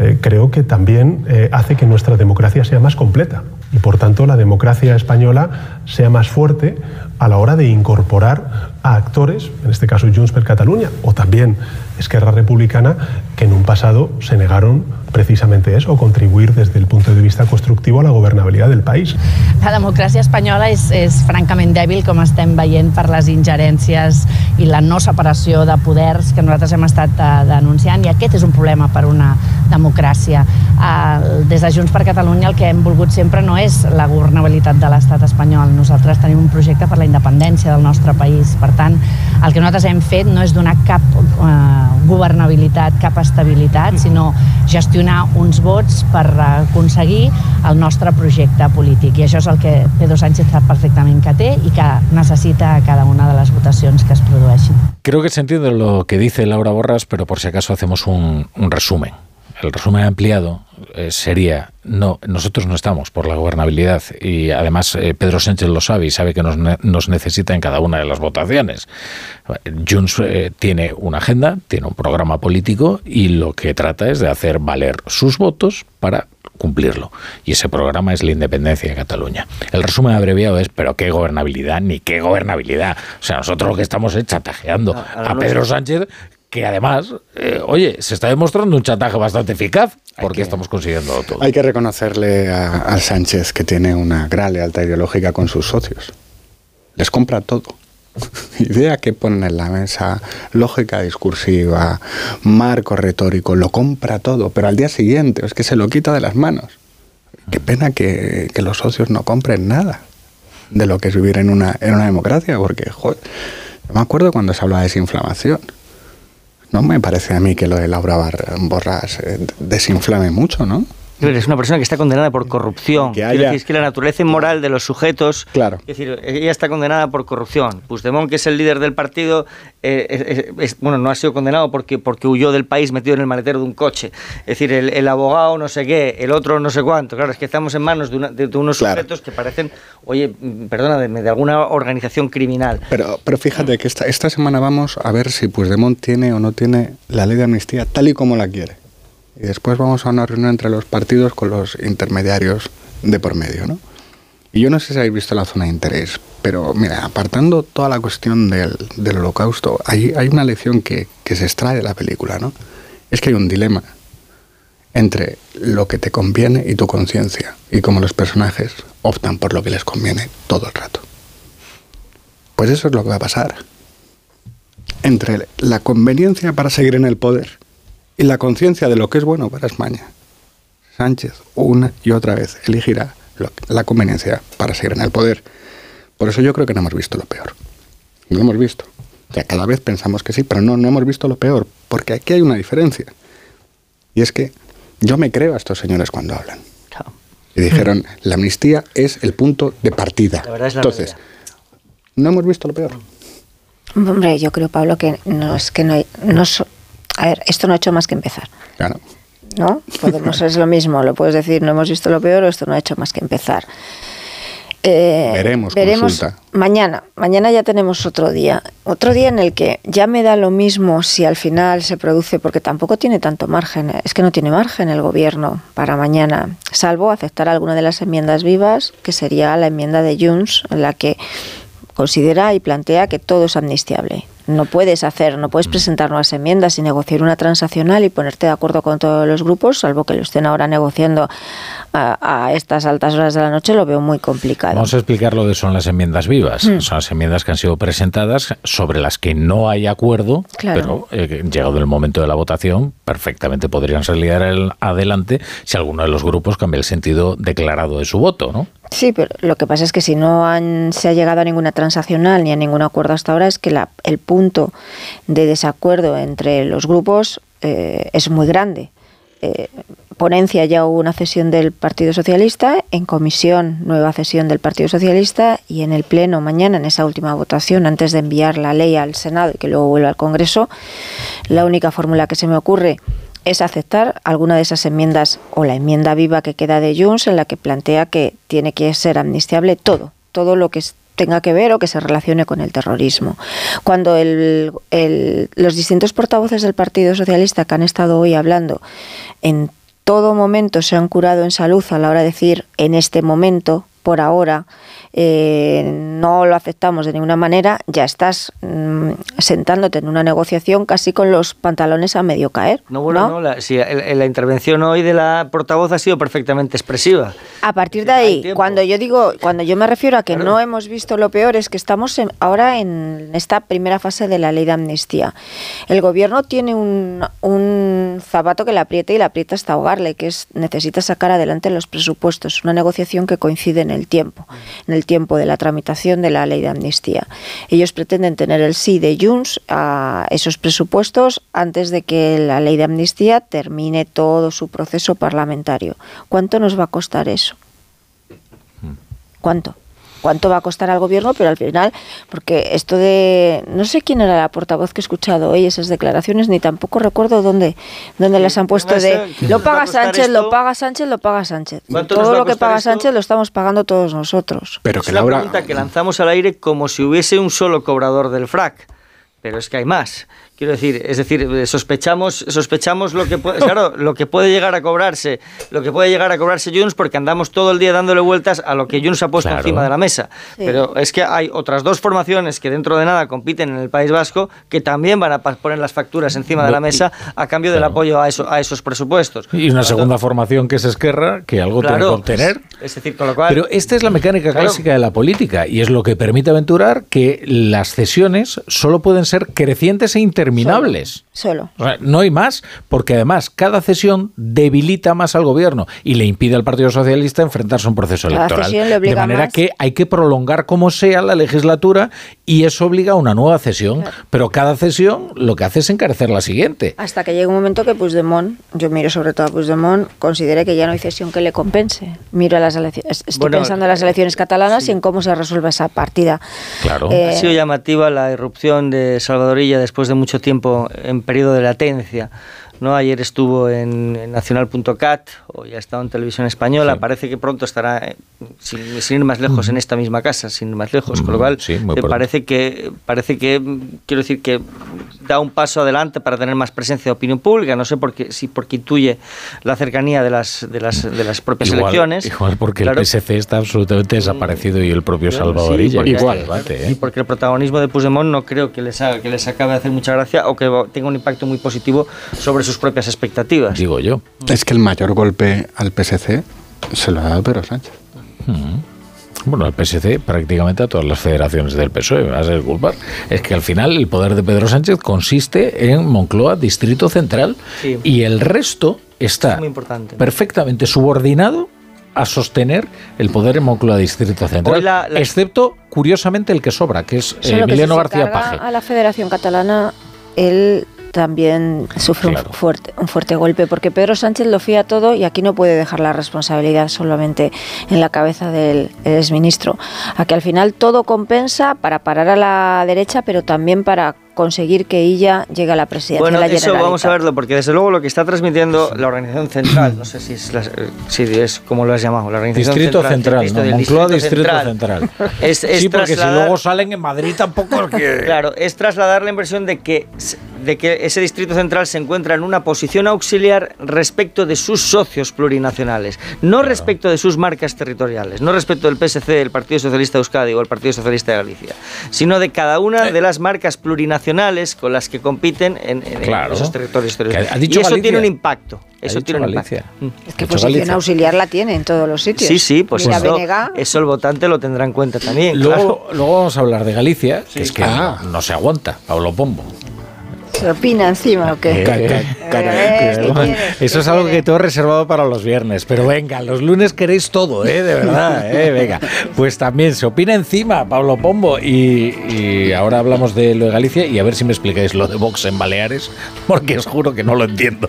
eh, creo que también eh, hace que nuestra democracia sea más completa y por tanto la democracia española sea más fuerte a la hora de incorporar a actores, en este caso Junts per Catalunya, o también Esquerra Republicana, que en un pasado se negaron precisamente eso, contribuir desde el punto de vista constructivo a la gobernabilidad del país. La democràcia espanyola és, és francament dèbil, com estem veient per les ingerències i la no separació de poders que nosaltres hem estat uh, denunciant, i aquest és un problema per una democràcia. Uh, des de Junts per Catalunya el que hem volgut sempre no és la governabilitat de l'estat espanyol. Nosaltres tenim un projecte per la independència del nostre país. Per tant, el que nosaltres hem fet no és donar cap uh, governabilitat, cap estabilitat, sinó gestionar uns vots per aconseguir el nostre projecte polític. I això és el que Pedro Sánchez sap perfectament que té i que necessita cada una de les votacions que es produeixin. Creo que se entiende lo que dice Laura Borras, pero por si acaso hacemos un, un resumen. El resumen ampliado eh, sería, no, nosotros no estamos por la gobernabilidad y además eh, Pedro Sánchez lo sabe y sabe que nos, nos, necesita en cada una de las votaciones. Junts eh, tiene una agenda, tiene un programa político y lo que trata es de hacer valer sus votos para cumplirlo. Y ese programa es la independencia de Cataluña. El resumen abreviado es, pero qué gobernabilidad, ni qué gobernabilidad. O sea, nosotros lo que estamos es chatajeando a Pedro Sánchez que además, eh, oye, se está demostrando un chantaje bastante eficaz porque estamos consiguiendo todo. Hay que reconocerle a, Sánchez que tiene una gran lealtad ideológica con sus socios. Les compra todo. Idea que ponen en la mesa, lógica discursiva, marco retórico, lo compra todo, pero al día siguiente es que se lo quita de las manos. Qué pena que, los socios no compren nada de lo que es vivir en una, en una democracia, porque, joder, me acuerdo cuando se habla de desinflamación no me parece a mí que lo de Laura Borras eh, desinflame mucho, ¿no? Es una persona que está condenada por corrupción. Que decir, que la naturaleza inmoral de los sujetos. Claro. Es decir, ella está condenada por corrupción. Puigdemont, que es el líder del partido, eh, bueno, no ha sido condenado porque, porque huyó del país metido en el maletero de un coche. Es decir, el, abogado no sé qué, el otro no sé cuánto. Claro, es que estamos en manos de, unos sujetos que parecen, oye, perdona, de, alguna organización criminal. Pero, pero fíjate que esta, esta semana vamos a ver si Puigdemont tiene o no tiene la ley de amnistía tal y como la quiere y después vamos a una reunión entre los partidos con los intermediarios de por medio, ¿no? Y yo no sé si habéis visto la zona de interés, pero mira, apartando toda la cuestión del, del holocausto, hay, hay una lección que, que se extrae de la película, ¿no? Es que hay un dilema entre lo que te conviene y tu conciencia, y cómo los personajes optan por lo que les conviene todo el rato. Pues eso es lo que va a pasar. Entre la conveniencia para seguir en el poder y la conciencia de lo que es bueno para España. Sánchez una y otra vez elegirá lo- la conveniencia para seguir en el poder. Por eso yo creo que no hemos visto lo peor. No hemos visto. O sea, cada vez pensamos que sí, pero no, no hemos visto lo peor. Porque aquí hay una diferencia. Y es que yo me creo a estos señores cuando hablan. Y dijeron, la amnistía es el punto de partida. La verdad es la Entonces, no hemos visto lo peor. Hombre, yo creo, Pablo, que no es que no hay. No so- a ver, esto no ha hecho más que empezar. Claro. ¿No? Podemos, es lo mismo, lo puedes decir, no hemos visto lo peor o esto no ha hecho más que empezar. Eh, Veremos, veremos consulta. mañana. Mañana ya tenemos otro día. Otro día en el que ya me da lo mismo si al final se produce, porque tampoco tiene tanto margen. Es que no tiene margen el gobierno para mañana, salvo aceptar alguna de las enmiendas vivas, que sería la enmienda de Junts, en la que considera y plantea que todo es amnistiable. No puedes hacer, no puedes presentar nuevas enmiendas y negociar una transaccional y ponerte de acuerdo con todos los grupos, salvo que lo estén ahora negociando a, a estas altas horas de la noche, lo veo muy complicado. Vamos a explicar lo que son las enmiendas vivas. Mm. Son las enmiendas que han sido presentadas sobre las que no hay acuerdo, Claro. pero eh, llegado el momento de la votación, perfectamente podrían salir el- adelante si alguno de los grupos cambia el sentido declarado de su voto, ¿no? Sí, pero lo que pasa es que si no han, se ha llegado a ninguna transaccional ni a ningún acuerdo hasta ahora, es que la- el punto de desacuerdo entre los grupos eh, es muy grande. Eh, ponencia ya hubo una cesión del Partido Socialista, en comisión nueva cesión del Partido Socialista y en el Pleno mañana, en esa última votación, antes de enviar la ley al Senado y que luego vuelva al Congreso, la única fórmula que se me ocurre es aceptar alguna de esas enmiendas o la enmienda viva que queda de Junts en la que plantea que tiene que ser amnistiable todo, todo lo que tenga que ver o que se relacione con el terrorismo. Cuando los distintos portavoces del Partido Socialista que han estado hoy hablando en todo momento se han curado en salud a la hora de decir en este momento, por ahora, eh, no lo aceptamos de ninguna manera, ya estás mm, sentándote en una negociación casi con los pantalones a medio caer. No, bueno, no, la, sí, el- la intervención hoy de la portavoz ha sido perfectamente expresiva. A partir de ahí, cuando yo digo, cuando yo me refiero a que no hemos visto lo peor, es que estamos en- ahora en esta primera fase de la ley de amnistía. El gobierno tiene un, un zapato que le aprieta y le aprieta hasta ahogarle, que es necesita sacar adelante los presupuestos, una negociación que coincide en el tiempo, en el tiempo de la tramitación de la ley de amnistía. Ellos pretenden tener el sí de Junts a esos presupuestos antes de que la ley de amnistía termine todo su proceso parlamentario. ¿Cuánto nos va a costar eso? ¿Cuánto? ¿Cuánto va a costar al gobierno? Pero al final, porque esto de. No sé quién era la portavoz que he escuchado hoy esas declaraciones, ni tampoco recuerdo dónde, dónde las han puesto de. ¿qué Lo paga Sánchez, esto? lo paga Sánchez, lo paga Sánchez. ¿Cuánto nos va Todo lo que paga esto? Sánchez lo estamos pagando todos nosotros. Pero es la pregunta que lanzamos al aire como si hubiese un solo cobrador del frac. Pero es que hay más. Quiero decir, es decir, sospechamos, sospechamos lo que puede, claro, lo que puede llegar a cobrarse, lo que puede llegar a cobrarse Junts porque andamos todo el día dándole vueltas a lo que Junts ha puesto Claro. encima de la mesa. Sí. Pero es que hay otras dos formaciones que dentro de nada compiten en el País Vasco que también van a poner las facturas encima de la mesa a cambio del apoyo a, eso, a esos presupuestos. Y una segunda formación que es Esquerra, que algo tiene que obtener. Es decir, con lo cual. Pero esta es la mecánica Claro. clásica de la política y es lo que permite aventurar que las cesiones solo pueden ser crecientes e interminables. Solo. O sea, no hay más, porque además cada cesión debilita más al gobierno y le impide al Partido Socialista enfrentarse a un proceso Cada electoral. cesión le De manera más. que hay que prolongar como sea la legislatura y eso obliga a una nueva cesión. Pero cada cesión lo que hace es encarecer la siguiente. Hasta que llegue un momento que Puigdemont, yo miro sobre todo a Puigdemont, considere que ya no hay cesión que le compense. Miro a las elecciones, estoy Bueno, pensando en las elecciones catalanas y en cómo se resuelve esa partida. Claro. Eh, Ha sido llamativa la irrupción de Salvadorilla después de mucho tiempo en periodo de latencia. ¿no? Ayer estuvo en, en nacional.cat, hoy ha estado en televisión española. Parece que pronto estará, sin, sin ir más lejos, en esta misma casa, sin ir más lejos. Con lo cual, Sí, eh, parece que, parece que, mm, quiero decir que da un paso adelante para tener más presencia de opinión pública, no sé por qué, si porque intuye la cercanía de las, de las, de las propias Igual, elecciones. igual porque Claro. el PSC está absolutamente desaparecido y el propio Claro, Salvador sí, Illa. porque- Igual, y debate, ¿eh? porque el protagonismo de Puigdemont no creo que les, haga, que les acabe de hacer mucha gracia o que tenga un impacto muy positivo sobre sus propias expectativas. Digo yo. Es que el mayor golpe al PSC se lo ha dado Pedro Sánchez. Bueno, al PSC prácticamente a todas las federaciones del PSOE, me vas a disculpar. Es que al final el poder de Pedro Sánchez consiste en Moncloa, Distrito Central, Sí. y el resto está Es muy importante. perfectamente subordinado a sostener el poder en Moncloa, Distrito Central, Hoy la- la- excepto, curiosamente, el que sobra, que es eh, Solo que si Emiliano García Paje. A la Federación Catalana, él también sufre un, fuerte, un fuerte golpe, porque Pedro Sánchez lo fía todo y aquí no puede dejar la responsabilidad solamente en la cabeza del exministro. A que al final todo compensa para parar a la derecha, pero también para conseguir que ella llegue a la presidencia Bueno, de la eso vamos a verlo, porque desde luego lo que está transmitiendo la organización central, no sé si es, la- si es como lo has llamado, la organización Distrito Central, esto no, Moncloa, Distrito Central. Es, es sí, porque si luego salen en Madrid tampoco es que... Claro, es trasladar la impresión de que, de que ese distrito central se encuentra en una posición auxiliar respecto de sus socios plurinacionales, no respecto de sus marcas territoriales, no respecto del PSC, el Partido Socialista de Euskadi o el Partido Socialista de Galicia, sino de cada una de las marcas plurinacionales con las que compiten en, en- en Claro. esos territorios históricos. Que ha dicho y eso Galicia. tiene un impacto. Eso tiene un Galicia. impacto. Es que posición auxiliar la tiene en todos los sitios. Sí, sí, pues Mira, eso, eso el votante lo tendrá en cuenta también. Luego, claro. luego vamos a hablar de Galicia, que es que Ah. no se aguanta, Pablo Pombo. ¿Se opina encima o qué? Eh, Eh. Eso es algo que tengo reservado para los viernes. Pero venga, los lunes queréis todo, ¿eh? De verdad, ¿eh? Venga. Pues también se opina encima, Pablo Pombo. Y, y ahora hablamos de lo de Galicia y a ver si me explicáis lo de Vox en Baleares, porque os juro que no lo entiendo.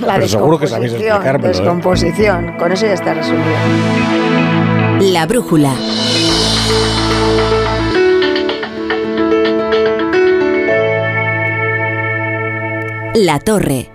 La Pero seguro que sabéis descomposición, explicármelo. ¿eh? Descomposición, con eso ya está resumido. La brújula. La torre.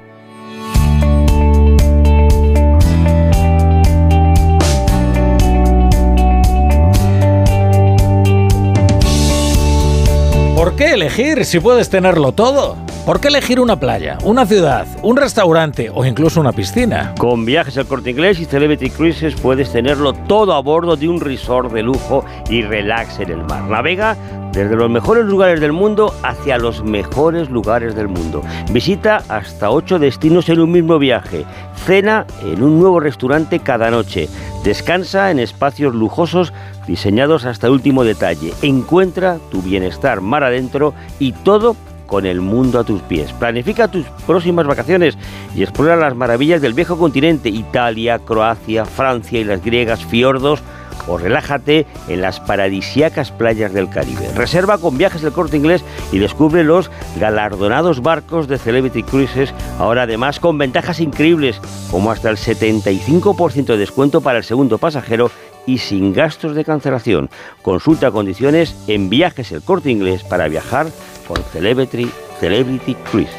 ¿Por qué elegir si puedes tenerlo todo? ¿Por qué elegir una playa, una ciudad, un restaurante o incluso una piscina? Con viajes al corte inglés y Celebrity Cruises puedes tenerlo todo a bordo de un resort de lujo y relax en el mar. Navega desde los mejores lugares del mundo hacia los mejores lugares del mundo. Visita hasta ocho destinos en un mismo viaje. Cena en un nuevo restaurante cada noche. Descansa en espacios lujosos diseñados hasta último detalle. Encuentra tu bienestar mar adentro y todo con el mundo a tus pies. Planifica tus próximas vacaciones y explora las maravillas del viejo continente, Italia, Croacia, Francia y las griegas fiordos o relájate en las paradisíacas playas del Caribe. Reserva con viajes del corte inglés y descubre los galardonados barcos de Celebrity Cruises, ahora además con ventajas increíbles, como hasta el 75% de descuento para el segundo pasajero y sin gastos de cancelación. Consulta condiciones en viajes el corte inglés para viajar con Celebrity, Celebrity Cruise.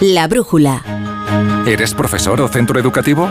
La brújula. ¿Eres profesor o centro educativo?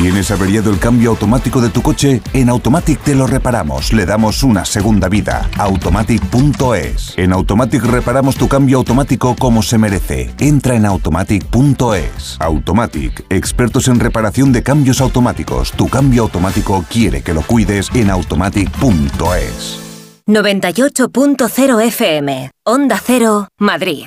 ¿Tienes averiado el cambio automático de tu coche? En Automatic te lo reparamos, le damos una segunda vida. Automatic.es. En Automatic reparamos tu cambio automático como se merece. Entra en automatic.es. Automatic, expertos en reparación de cambios automáticos. Tu cambio automático quiere que lo cuides en automatic.es. 98.0 FM, Onda Cero, Madrid.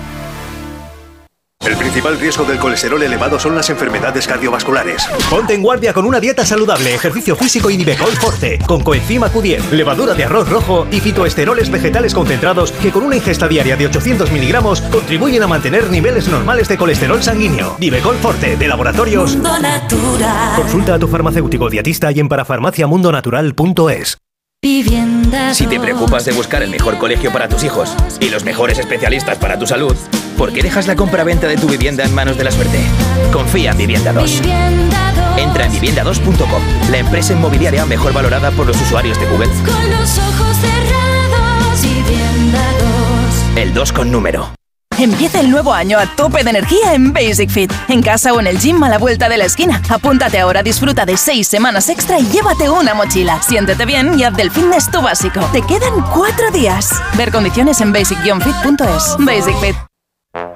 El principal riesgo del colesterol elevado son las enfermedades cardiovasculares. Ponte en guardia con una dieta saludable, ejercicio físico y Nivecol Forte, con coenzima Q10, levadura de arroz rojo y fitoesteroles vegetales concentrados que con una ingesta diaria de 800 miligramos contribuyen a mantener niveles normales de colesterol sanguíneo. Nivecol Forte, de laboratorios. Mundo Natural. Consulta a tu farmacéutico dietista y en parafarmaciamundonatural.es. Si te preocupas de buscar el mejor colegio para tus hijos y los mejores especialistas para tu salud, ¿por qué dejas la compra-venta de tu vivienda en manos de la suerte? Confía en Vivienda 2. Entra en vivienda2.com, la empresa inmobiliaria mejor valorada por los usuarios de Google. Con los ojos cerrados, Vivienda 2. El 2 con número. Empieza el nuevo año a tope de energía en Basic Fit. En casa o en el gym a la vuelta de la esquina. Apúntate ahora, disfruta de seis semanas extra y llévate una mochila. Siéntete bien y haz del fitness tu básico. Te quedan cuatro días. Ver condiciones en basic-fit.es. Basic Fit.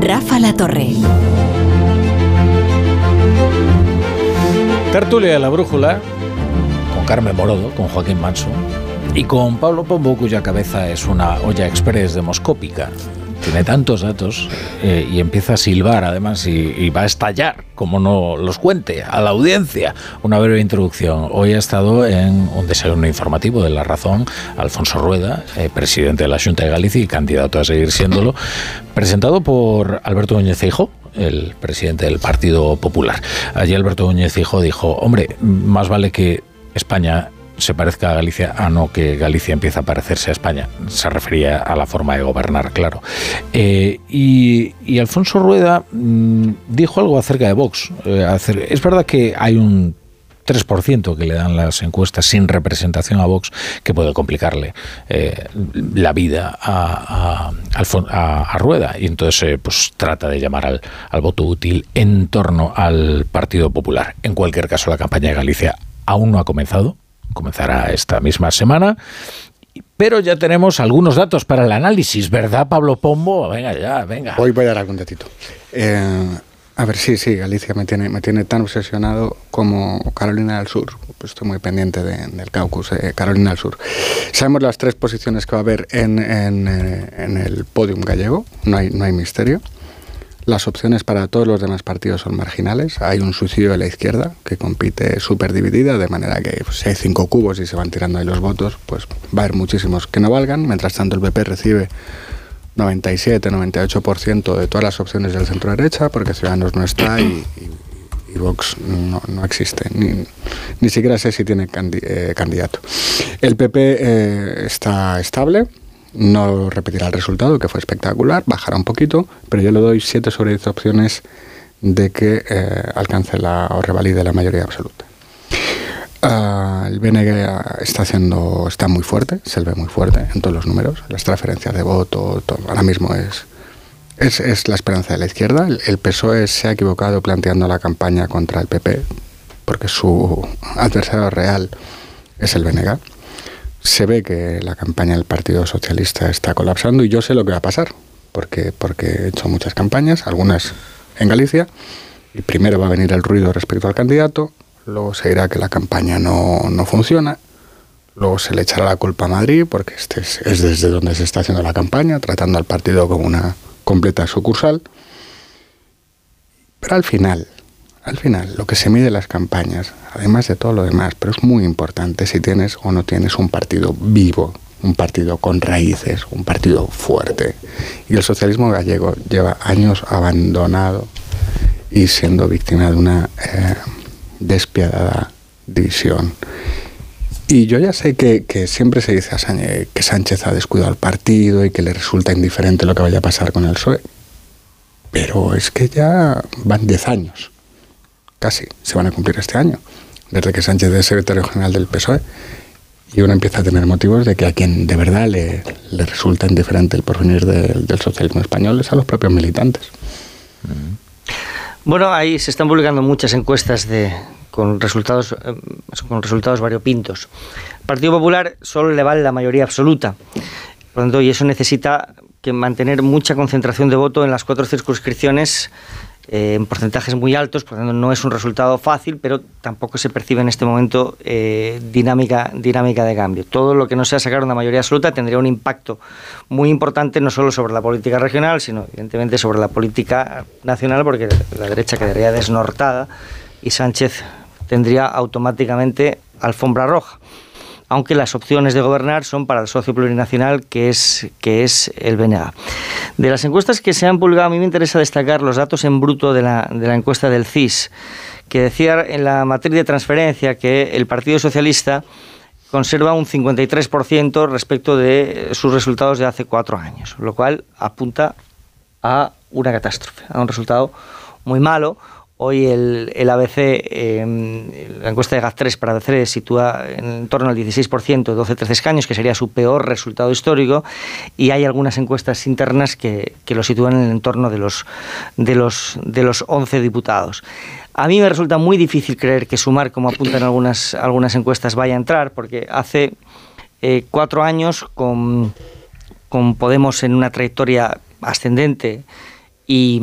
Rafa La Torre. Tertulia de la Brújula, con Carmen Morodo, con Joaquín Manso y con Pablo Pombo, cuya cabeza es una olla express demoscópica. Tiene tantos datos eh, y empieza a silbar además y, va a estallar, como no los cuente, a la audiencia. Una breve introducción. Hoy ha estado en un desayuno informativo de La Razón Alfonso Rueda, eh, presidente de la Junta de Galicia y candidato a seguir siéndolo, presentado por Alberto Núñez el presidente del Partido Popular. Allí Alberto Núñez dijo, hombre, más vale que España se parezca a Galicia a no que Galicia empiece a parecerse a España. Se refería a la forma de gobernar, claro. Eh, y, y, Alfonso Rueda mmm, dijo algo acerca de Vox. Eh, es verdad que hay un 3% que le dan las encuestas sin representación a Vox, que puede complicarle eh, la vida a, a, Rueda. Y entonces pues trata de llamar al, al voto útil en torno al Partido Popular. En cualquier caso, la campaña de Galicia aún no ha comenzado comenzará esta misma semana, pero ya tenemos algunos datos para el análisis, ¿verdad, Pablo Pombo? Venga ya, venga. Hoy voy a dar algún datito. Eh, a ver, sí, sí, Galicia me tiene, me tiene tan obsesionado como Carolina del Sur. Pues estoy muy pendiente del caucus, eh, Carolina del Sur. Sabemos las tres posiciones que va a haber en, en, eh, en el podium gallego, no hay, no hay misterio. Las opciones para todos los demás partidos son marginales. Hay un suicidio de la izquierda que compite súper dividida, de manera que pues, si hay cinco cubos y se van tirando ahí los votos, pues va a haber muchísimos que no valgan. Mientras tanto, el PP recibe 97-98% de todas las opciones del centro derecha, porque Ciudadanos no está y, y, Vox no, no existe. Ni, ni, siquiera sé si tiene candi eh, candidato. El PP eh, está estable no repetirá el resultado, que fue espectacular, bajará un poquito, pero yo le doy 7 sobre 10 opciones de que eh, alcance la, o revalide la mayoría absoluta. Uh, el BNG está haciendo, está muy fuerte, se ve muy fuerte en todos los números, las transferencias de voto, ahora mismo es, es, es, la esperanza de la izquierda. El, el PSOE se ha equivocado planteando la campaña contra el PP, porque su adversario real es el BNG se ve que la campaña del Partido Socialista está colapsando y yo sé lo que va a pasar, porque, porque he hecho muchas campañas, algunas en Galicia, y primero va a venir el ruido respecto al candidato, luego se dirá que la campaña no, no funciona, luego se le echará la culpa a Madrid, porque este es, es desde donde se está haciendo la campaña, tratando al partido como una completa sucursal, pero al final al final, lo que se mide en las campañas, además de todo lo demás, pero es muy importante si tienes o no tienes un partido vivo, un partido con raíces, un partido fuerte. Y el socialismo gallego lleva años abandonado y siendo víctima de una eh, despiadada división. Y yo ya sé que, que siempre se dice que Sánchez ha descuidado al partido y que le resulta indiferente lo que vaya a pasar con el PSOE. Pero es que ya van 10 años casi, se van a cumplir este año, desde que Sánchez es secretario general del PSOE, y uno empieza a tener motivos de que a quien de verdad le, resulta indiferente el porvenir del, socialismo español es a los propios militantes. Bueno, ahí se están publicando muchas encuestas con resultados eh, con resultados variopintos. El Partido Popular solo le vale la mayoría absoluta. Por lo tanto, y eso necesita que mantener mucha concentración de voto en las cuatro circunscripciones eh, en porcentajes muy altos, por lo tanto no es un resultado fácil, pero tampoco se percibe en este momento eh, dinámica, dinámica de cambio. Todo lo que no sea sacar una mayoría absoluta tendría un impacto muy importante no solo sobre la política regional, sino evidentemente sobre la política nacional, porque la derecha quedaría desnortada y Sánchez tendría automáticamente alfombra roja aunque las opciones de gobernar son para el socio plurinacional que es, que es el BNA. De las encuestas que se han publicado, a mí me interesa destacar los datos en bruto de la, de la encuesta del CIS, que decía en la matriz de transferencia que el Partido Socialista conserva un 53% respecto de sus resultados de hace cuatro años, lo cual apunta a una catástrofe, a un resultado muy malo, Hoy el, el ABC, eh, la encuesta de GAT3 para ABC sitúa en torno al 16%, 12-13 escaños, que sería su peor resultado histórico, y hay algunas encuestas internas que, que lo sitúan en el entorno de los, de, los, de los 11 diputados. A mí me resulta muy difícil creer que Sumar, como apuntan algunas, algunas encuestas, vaya a entrar, porque hace eh, cuatro años, con, con Podemos en una trayectoria ascendente, y,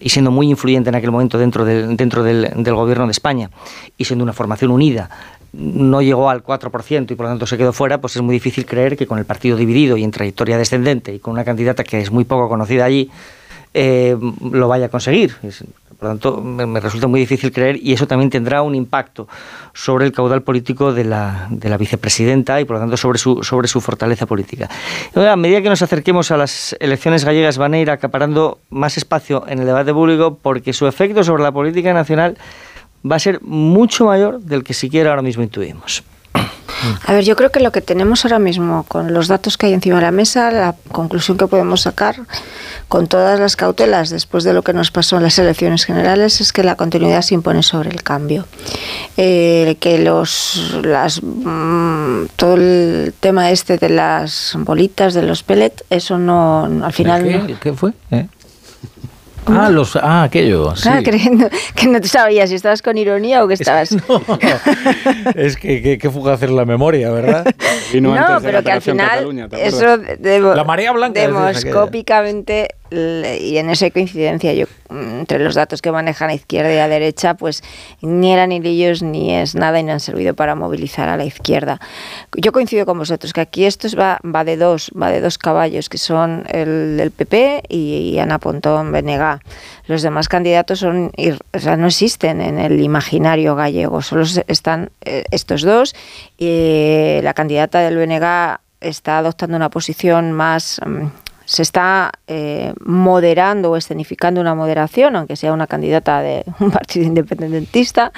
y, siendo muy influyente en aquel momento dentro, del, dentro del, del, gobierno de España y siendo una formación unida, no llegó al 4% y por lo tanto se quedó fuera, pues es muy difícil creer que con el partido dividido y en trayectoria descendente y con una candidata que es muy poco conocida allí, eh, lo vaya a conseguir. Por lo tanto, me, resulta muy difícil creer y eso también tendrá un impacto sobre el caudal político de la, de la vicepresidenta y, por lo tanto, sobre su, sobre su fortaleza política. A medida que nos acerquemos a las elecciones gallegas, van a ir acaparando más espacio en el debate público porque su efecto sobre la política nacional va a ser mucho mayor del que siquiera ahora mismo intuimos. A ver, yo creo que lo que tenemos ahora mismo, con los datos que hay encima de la mesa, la conclusión que podemos sacar, con todas las cautelas después de lo que nos pasó en las elecciones generales, es que la continuidad se impone sobre el cambio. Eh, que los, las, mmm, todo el tema este de las bolitas, de los pellets, eso no, al final. ¿Qué, ¿Qué fue? ¿Eh? Ah, los, ah aquello. Sí. Ah, creyendo que no te sabías si estabas con ironía o que estabas. es que, que, que fugaz es la memoria, ¿verdad? Y No, antes de pero la que al final Cataluña, ¿te eso demo- La marea blanca, demoscópicamente y en esa coincidencia yo mm, entre los datos que manejan a izquierda y a derecha pues ni eran hilillos ni es nada y no han servido para movilizar a la izquierda. Yo coincido con vosotros que aquí esto es va, va de dos va de dos caballos que son el del PP y, y Ana Pontón Benegá los demás candidatos son o sea, no existen en el imaginario gallego solo están eh, estos dos y la candidata del BNG está adoptando una posición más mm, se está eh, moderando o escenificando una moderación, aunque sea una candidata de un partido independentista,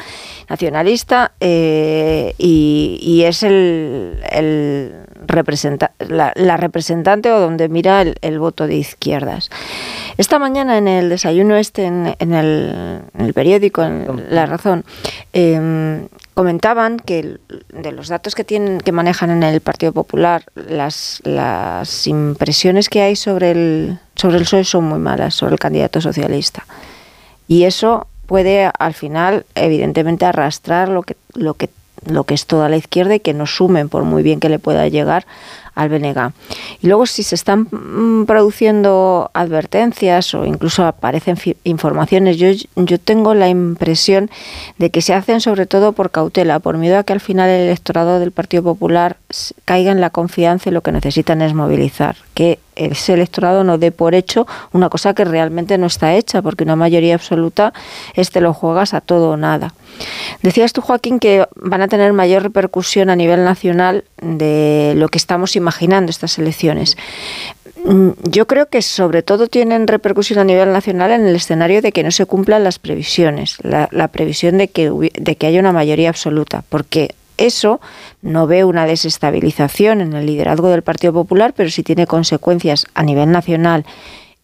nacionalista, eh, y, y es el, el representa- la, la representante o donde mira el, el voto de izquierdas. Esta mañana en el desayuno este, en, en el, en el periódico, en La Razón, eh, comentaban que de los datos que tienen que manejan en el Partido Popular, las, las impresiones que hay sobre el sobre el PSOE son muy malas, sobre el candidato socialista. Y eso puede al final, evidentemente, arrastrar lo que, lo que, lo que es toda la izquierda y que no sumen, por muy bien que le pueda llegar al BNG. Y luego, si se están mm, produciendo advertencias o incluso aparecen informaciones, yo, yo tengo la impresión de que se hacen sobre todo por cautela, por miedo a que al final el electorado del Partido Popular caiga en la confianza y lo que necesitan es movilizar, que ese electorado no dé por hecho una cosa que realmente no está hecha, porque una mayoría absoluta es te lo juegas a todo o nada. Decías tú, Joaquín, que van a tener mayor repercusión a nivel nacional de lo que estamos imaginando estas elecciones. Mm, Yo creo que sobre todo tienen repercusión a nivel nacional en el escenario de que no se cumplan las previsiones, la, previsión de que, de que haya una mayoría absoluta, porque eso no ve una desestabilización en el liderazgo del Partido Popular, pero sí tiene consecuencias a nivel nacional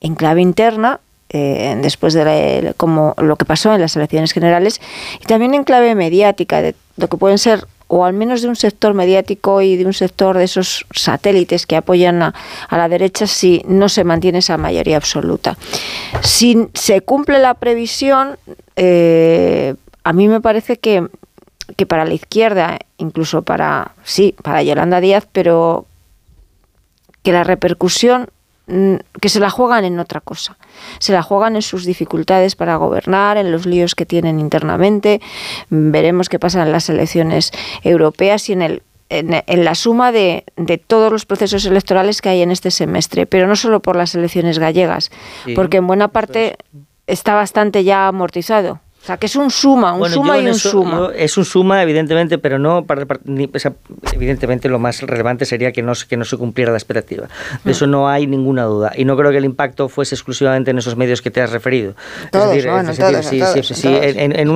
en clave interna, eh, después de la- como lo que pasó en las elecciones generales, y también en clave mediática, de lo que pueden ser o al menos de un sector mediático y de un sector de esos satélites que apoyan a, la derecha si no se mantiene esa mayoría absoluta. Si se cumple la previsión, eh, a mí me parece que, que para la izquierda, incluso para, sí, para Yolanda Díaz, pero que la repercusión que se la juegan en otra cosa. Se la juegan en sus dificultades para gobernar, en los líos que tienen internamente. Mm, Veremos qué pasa en las elecciones europeas y en el en, en la suma de, de todos los procesos electorales que hay en este semestre, pero no solo por las elecciones gallegas, Sí. porque en buena parte está bastante ya amortizado. O sea, que es un suma, un Bueno, suma y un eso- suma. yo- es un suma, evidentemente, pero no para, para- ni- o sea, evidentemente lo más relevante sería que no, se- que no se cumpliera la expectativa. De eso no hay ninguna duda. Y no creo que el impacto fuese exclusivamente en esos medios que te has referido. Todos, en un Más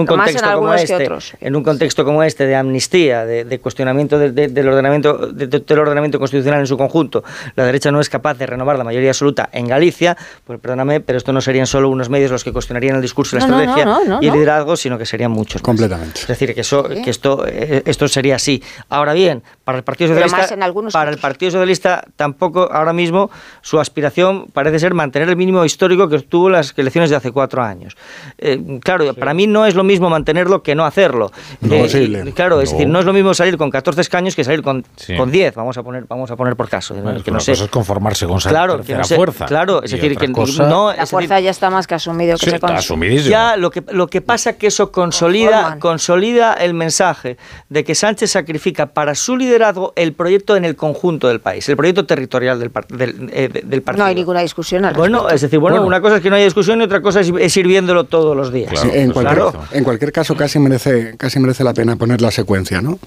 en contexto como este, en un contexto como este de amnistía, de, de cuestionamiento del- de- del ordenamiento de- de- del ordenamiento constitucional en su conjunto, la derecha no es capaz de renovar la mayoría absoluta en Galicia, pues perdóname, pero esto no serían solo unos medios los que cuestionarían el discurso y la No, no, no, estrategia no, no, y el no. liderazgo, sino que serían muchos. más. Completamente. Es decir, que, eso, que esto, eh, esto sería así. Ahora bien, para el Partido Socialista, más en algunos para el Partido Socialista tampoco ahora mismo su aspiración parece ser mantener el mínimo histórico que obtuvo las elecciones de hace cuatro años. Eh, claro, para mí no es lo mismo mantenerlo que no hacerlo. Eh, Imposible. y- claro, es No. decir, no es lo mismo salir con 14 escaños que salir con, Sí. con 10, vamos a poner, vamos a poner por caso. Bueno, que una no sé. cosa es conformarse con Claro, que tercera no sé- fuerza. claro, es decir, que cosa- no, La decir, fuerza ya está más que asumido que Sí, se está asumidísimo. ya lo que, lo que pasa que eso consolida, consolida el mensaje de que Sánchez sacrifica para su liderazgo el proyecto en el conjunto del país, el proyecto territorial del, par- del, eh, de- del partido. No hay ninguna discusión al Bueno, respecto. es decir, bueno, Bueno. una cosa es que no haya discusión y otra cosa es, es ir viéndolo todos los días. En, cualquier, claro. en cualquier caso, casi merece, casi merece la pena poner la secuencia, ¿no?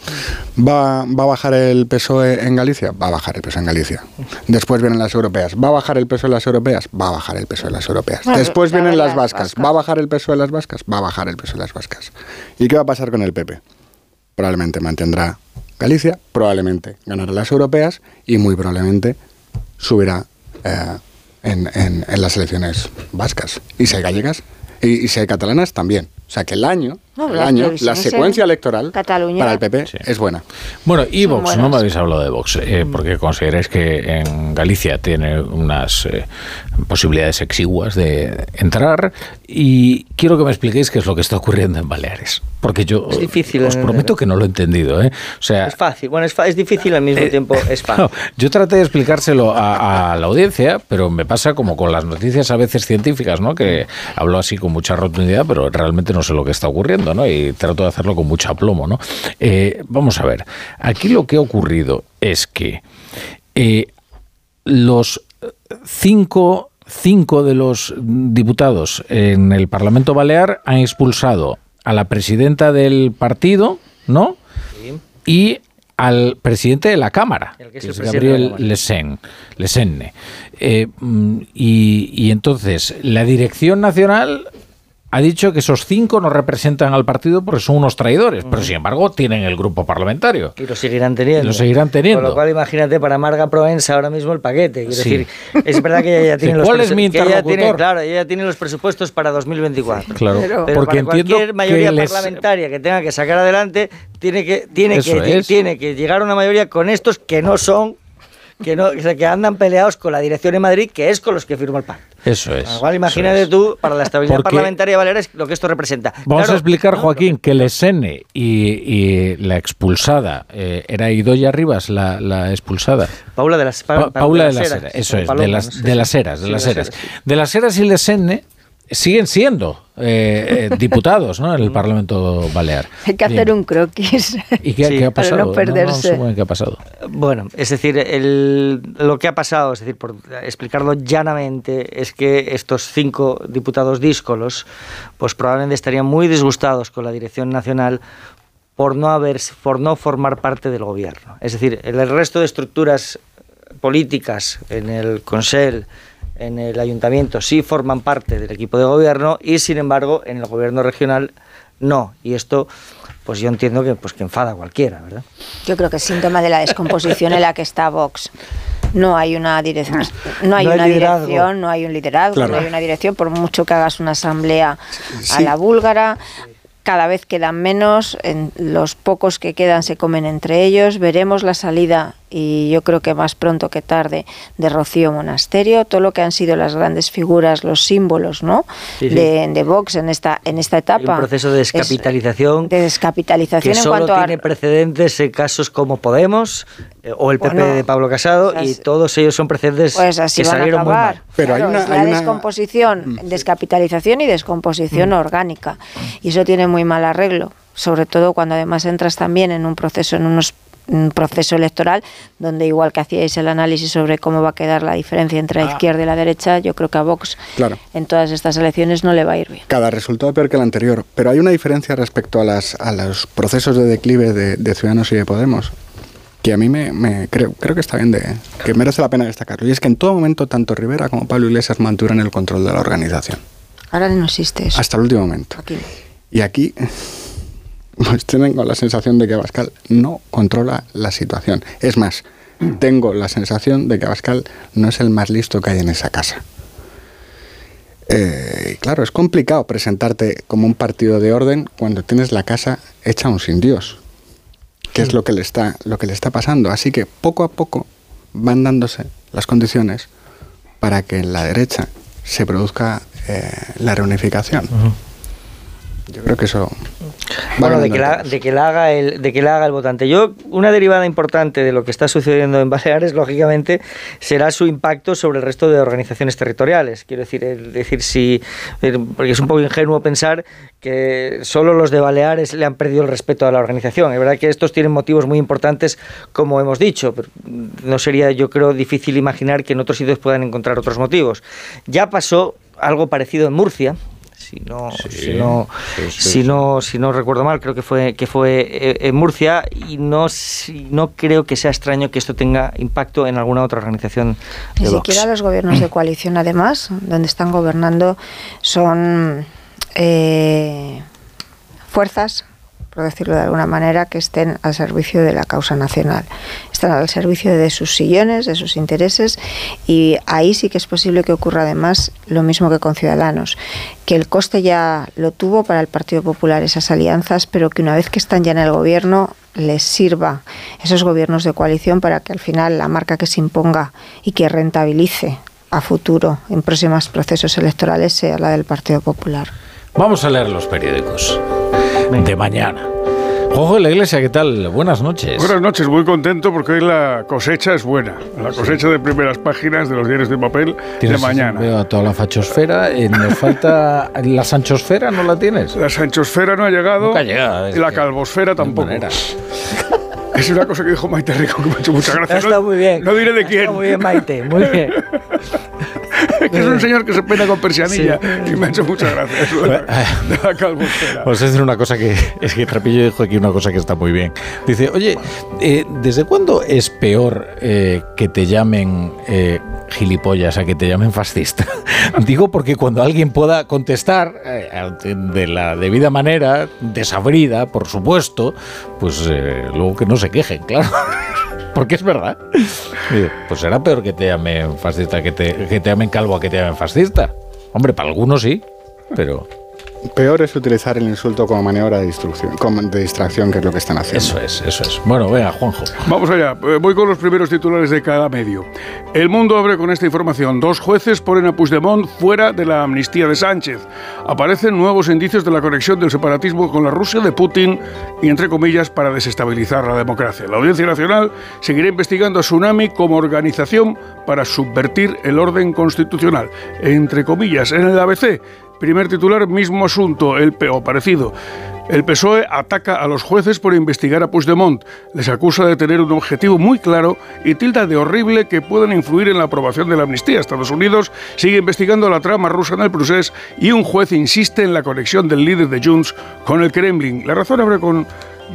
¿Va, ¿Va a bajar el PSOE en Galicia? Va a bajar el PSOE en Galicia. Después vienen las europeas. ¿Va a bajar el PSOE en las europeas? Va a bajar el PSOE en las europeas. Después vienen las vascas. ¿Va a bajar el PSOE en las vascas? Va a bajar el PSOE en las vascas. ¿Y qué va a pasar con el PP? Probablemente mantendrá Galicia, probablemente ganará las europeas y muy probablemente subirá eh, en, en- en las elecciones vascas. Y si hay gallegas y, y si hay catalanas también. Sea que el año No, el las año, la secuencia electoral Cataluña. para el PP es buena. Bueno, y Vox, no me habéis hablado de Vox, eh, porque consideráis que en Galicia tiene unas eh, posibilidades exiguas de entrar y quiero que me expliquéis qué es lo que está ocurriendo en Baleares, porque yo Es difícil os prometo que no lo he entendido. ¿eh? O sea, Es fácil, bueno, es, fa- es difícil al mismo tiempo, es fácil. no, yo traté de explicárselo a, a la audiencia, pero me pasa como con las noticias a veces científicas, ¿no? Que hablo así con mucha rotundidad, pero realmente no sé lo que está ocurriendo, ¿no? Y trato de hacerlo con mucho aplomo, ¿no? Eh, vamos a ver, aquí lo que ha ocurrido es que eh, los cinco, cinco de los diputados en el Parlamento Balear han expulsado a la presidenta del partido, ¿no? Y al presidente de la Cámara, El que es el Gabriel. Lesen, Lesenne. Eh, mm, y, y entonces, la dirección nacional ha dicho que esos cinco no representan al partido porque son unos traidores, pero sin embargo tienen el grupo parlamentario. Y lo seguirán teniendo. Lo seguirán teniendo. Con lo cual, imagínate para Marga Provenza ahora mismo el paquete. Quiero Sí. decir, es verdad que ella ya tiene Sí, los ¿cuál es mi que ella tiene, interlocutor? Claro, ella tiene los presupuestos para 2024. Claro, Pero porque para entiendo cualquier mayoría que les- parlamentaria que tenga que sacar adelante, tiene que, tiene Eso que, es. tiene que llegar a una mayoría con estos que no son, que no, o sea, que andan peleados con la dirección en Madrid, que es con los que firma el pacto. Eso es. Igual imagínate tú, para la estabilidad Porque- parlamentaria Baleares, lo que esto representa. Vamos Claro, a explicar, Joaquín, que Lesenne y, y la expulsada, eh, era Idoya Rivas la, la expulsada. Paula de las, Pa- Paula de las Heras, eso es, Paloma, de las, no sé de las Heras, de sí, las de Heras. sí. De las Heras y Lesenne siguen siendo eh, eh, diputados ¿no? en el Parlamento Balear. Hay que hacer un croquis. ¿Y qué, Sí, qué ha para pasado? no perderse. qué ha pasado. Bueno, es decir, el- lo que ha pasado, es decir, por explicarlo llanamente, es que estos cinco diputados díscolos, pues probablemente estarían muy disgustados con la dirección nacional por no haber, por no formar parte del gobierno. Es decir, el el resto de estructuras políticas en el Consell, en el ayuntamiento, sí forman parte del equipo de gobierno y, sin embargo, en el gobierno regional no. Y esto, pues yo entiendo que, pues, que enfada a cualquiera, ¿verdad? Yo creo que es síntoma de la descomposición en la que está Vox. No hay una dirección, no hay No hay una liderazgo. dirección, no hay un liderazgo, Claro. no hay una dirección, por mucho que hagas una asamblea a la búlgara, cada vez quedan menos, en los pocos que quedan se comen entre ellos, veremos la salida y yo creo que más pronto que tarde de Rocío Monasterio, todo lo que han sido las grandes figuras, los símbolos, ¿no? Sí, sí. De, de Vox en esta en esta Hay etapa. un proceso de Es- descapitalización de descapitalización que en solo cuanto a tiene precedentes en casos como Podemos eh, o el PP Bueno, de Pablo Casado y todos ellos son precedentes Pues así que van a salieron muy mal. Pero hay una- es la hay una- descomposición, descapitalización y descomposición orgánica. Y eso tiene muy mal arreglo, sobre todo cuando además entras también en un proceso, en unos un proceso electoral donde igual que hacíais el análisis sobre cómo va a quedar la diferencia entre la izquierda y la derecha, yo creo que a Vox Claro. en todas estas elecciones no le va a ir bien. Cada resultado peor que el anterior. Pero hay una diferencia respecto a, las, a los procesos de declive de, de Ciudadanos y de Podemos que a mí me, me creo, creo que está bien, de, que merece la pena destacarlo. Y es que en todo momento tanto Rivera como Pablo Iglesias mantuvieron el control de la organización. Ahora no existe eso. Hasta el último momento. Aquí. Y aquí pues tengo la sensación de que Abascal no controla la situación. Es más, tengo la sensación de que Abascal no es el más listo que hay en esa casa. Eh, claro, es complicado presentarte como un partido de orden cuando tienes la casa hecha un sin Dios, que es lo que le está, lo que le está pasando. Así que poco a poco van dándose las condiciones para que en la derecha se produzca eh, la reunificación. Yo creo que eso. Bueno, de que, la, de, que la haga el, de que la haga el votante. Yo, una derivada importante de lo que está sucediendo en Baleares, lógicamente, será su impacto sobre el resto de organizaciones territoriales. Quiero decir, el- decir si, porque es un poco ingenuo pensar que solo los de Baleares le han perdido el respeto a la organización. Es verdad que estos tienen motivos muy importantes, como hemos dicho, pero no sería, yo creo, difícil imaginar que en otros sitios puedan encontrar otros motivos. Ya pasó algo parecido en Murcia. Si no, si no, sí, sí, si no, si no recuerdo mal, creo que fue que fue eh, en Murcia y no si- no creo que sea extraño que esto tenga impacto en alguna otra organización Ni Vox. siquiera los gobiernos de coalición, además, donde están gobernando, son eh, fuerzas, por decirlo de alguna manera, que estén al servicio de la causa nacional. Al servicio de sus sillones, de sus intereses, y ahí sí que es posible que ocurra además lo mismo que con Ciudadanos, que el coste ya lo tuvo para el Partido Popular esas alianzas, pero que una vez que están ya en el gobierno les sirva esos gobiernos de coalición para que al final la marca que se imponga y que rentabilice a futuro en próximos procesos electorales sea la del Partido Popular. Vamos a leer los periódicos de mañana. Ojo de la Iglesia, ¿qué tal? Buenas noches. Buenas noches, muy contento porque hoy la cosecha es buena. La cosecha de primeras páginas de los diarios de papel de mañana. Veo a toda la fachosfera. eh, nos falta. ¿La sanchosfera no la tienes? La sanchosfera no ha llegado. Nunca llega, es Y la que- calvosfera tampoco. Es una cosa que dijo Maite Rico que me ha hecho mucha gracia. Estado muy bien. No diré de quién. Muy bien, Maite, muy bien. que es un señor que se peina con persianilla y me ha hecho mucha gracia. Eso de la, a decir una cosa que es que Trapillo dijo aquí una cosa que está muy bien. Dice, oye, eh, ¿desde cuándo es peor eh, que te llamen eh, gilipollas a que te llamen fascista? Digo porque cuando alguien pueda contestar eh, de la debida manera, desabrida, por supuesto, pues eh, luego que no se quejen, claro. Porque es verdad. Pues será peor que te llamen fascista, que te, que te llamen calvo a que te llamen fascista. Hombre, para algunos sí, pero... Peor es utilizar el insulto como maniobra de distracción, como de distracción, que es lo que están haciendo. Eso es, eso es. Bueno, venga, Juanjo. Vamos allá, Eh, voy con los primeros titulares de cada medio. El mundo abre con esta información. Dos jueces ponen a Puigdemont fuera de la amnistía de Sánchez. Aparecen nuevos indicios de la conexión del separatismo con la Rusia de Putin y, entre comillas, para desestabilizar la democracia. La Audiencia Nacional seguirá investigando a Tsunami como organización para subvertir el orden constitucional. Entre comillas, en el ABC, primer titular, mismo asunto, el PO parecido. El PSOE ataca a los jueces por investigar a Puigdemont. Les acusa de tener un objetivo muy claro y tilda de horrible que puedan influir en la aprobación de la amnistía. Estados Unidos sigue investigando la trama rusa en el procés y un juez insiste en la conexión del líder de Junts con el Kremlin. La razón abre con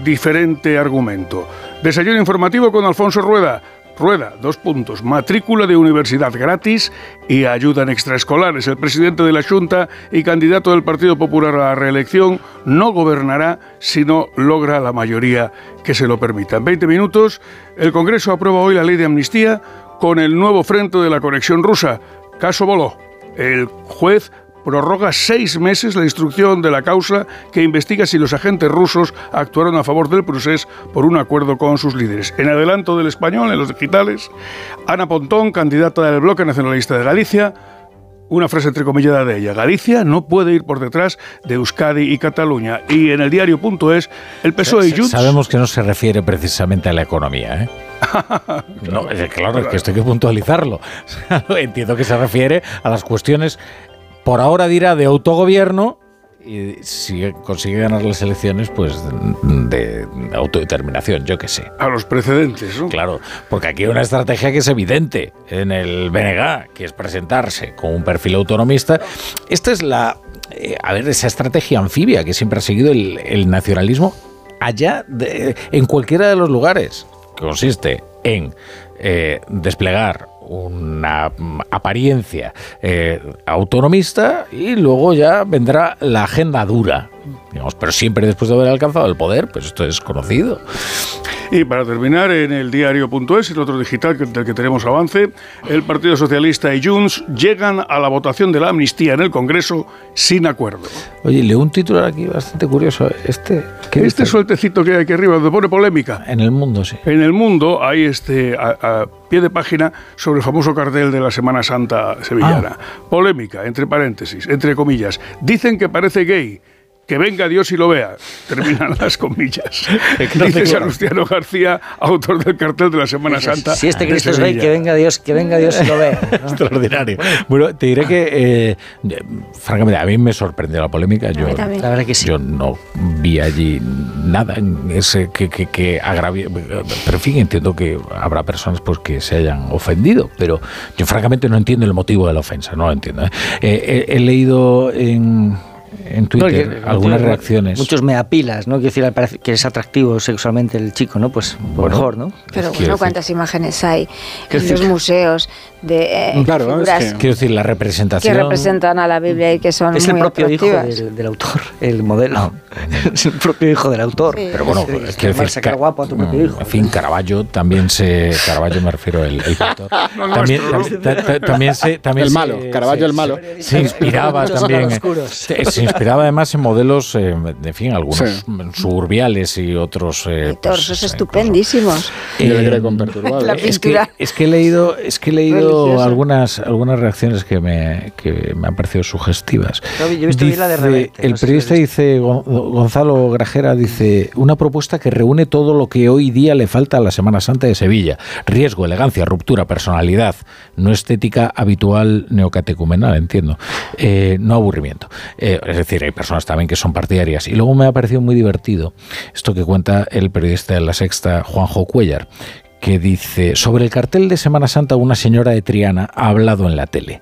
diferente argumento. Desayuno informativo con Alfonso Rueda. Rueda, dos puntos, matrícula de universidad gratis y ayuda en extraescolares. El presidente de la Junta y candidato del Partido Popular a la reelección no gobernará si no logra la mayoría que se lo permita. En 20 minutos, el Congreso aprueba hoy la ley de amnistía con el nuevo frente de la conexión rusa. Caso Boló. El juez prorroga seis meses la instrucción de la causa que investiga si los agentes rusos actuaron a favor del procés por un acuerdo con sus líderes. En adelanto del español, en los digitales, Ana Pontón, candidata del Bloque Nacionalista de Galicia, una frase entrecomillada de ella. Galicia no puede ir por detrás de Euskadi y Cataluña. Y en el diario.es, el PSOE y Junts... Sabemos que no se refiere precisamente a la economía, ¿eh? No, que, claro, es que esto hay que puntualizarlo. Entiendo que se refiere a las cuestiones, por ahora dirá, de autogobierno y si consigue ganar las elecciones, pues de autodeterminación, yo qué sé. A los precedentes, ¿no? Claro, porque aquí hay una estrategia que es evidente en el BNG, que es presentarse con un perfil autonomista. Esta es la, eh, a ver, esa estrategia anfibia que siempre ha seguido el, el nacionalismo allá, de- en cualquiera de los lugares, que consiste en eh, desplegar una mm, apariencia eh, autonomista y luego ya vendrá la agenda dura, digamos, pero siempre después de haber alcanzado el poder, pues esto es conocido. Y para terminar, en el diario.es, el otro digital del que tenemos avance, el Partido Socialista y Junts llegan a la votación de la amnistía en el Congreso sin acuerdo. Oye, leo un titular aquí bastante curioso. Este, ¿qué Este sueltecito que hay aquí arriba, donde pone polémica. En el mundo, sí. En el mundo hay este a, a pie de página sobre el famoso cartel de la Semana Santa sevillana. Polémica, entre paréntesis, entre comillas. Dicen que parece gay. Que venga Dios y lo vea. Terminan las comillas. Dice Salustiano García, autor del cartel de la Semana Santa. Si este Cristo es Sevilla. que venga Dios, que venga Dios y lo vea. ¿no? Extraordinario. Bueno, te diré que, eh, francamente, a mí me sorprendió la polémica. Yo. La verdad que sí. Yo no vi allí nada en ese que, que, Pero en fin, entiendo que habrá personas pues, que se hayan ofendido, pero yo francamente no entiendo el motivo de la ofensa, no lo entiendo. ¿eh? Eh, he, he leído en, en Twitter No, que- algunas que- reacciones. Muchos me apilas, ¿no? Quiero decir, parece que es atractivo sexualmente el chico, ¿no? Pues Bueno, mejor, ¿no? Pero bueno, ¿cuántas imágenes hay en los decir- museos de eh, figuras Quiero decir, la que representación. representan a la Biblia y que son Es el muy propio hijo atractivas? del, del autor, el modelo. es el propio hijo del autor. Pero bueno, es, quiero que decir, sacar Ca- guapo a tu propio Mm, hijo. En fin, Caravaggio también se. Caravaggio me refiero el, el pintor. No, también, también se. También El se- malo, Caravaggio se- el malo. Se, se inspiraba también. Se, se inspiraba además en modelos, eh, en fin, algunos Sí. suburbiales y otros. eh, Torsos estupendísimos. Eh, con perturbable. La es que, es que he leído, es que he leído Religiosa. algunas, algunas reacciones que me, que me han parecido sugestivas. Yo he visto bien la de Dice- Reverte, el no periodista dice, Gonzalo Grajera dice, una propuesta que reúne todo lo que hoy día le falta a la Semana Santa de Sevilla. Riesgo, elegancia, ruptura, personalidad, no estética habitual neocatecumenal, entiendo. Eh, no aburrimiento. Eh, es decir, hay personas también que son partidarias. Y luego me ha parecido muy divertido esto que cuenta el periodista de La Sexta, Juanjo Cuellar, que dice, sobre el cartel de Semana Santa una señora de Triana ha hablado en la tele.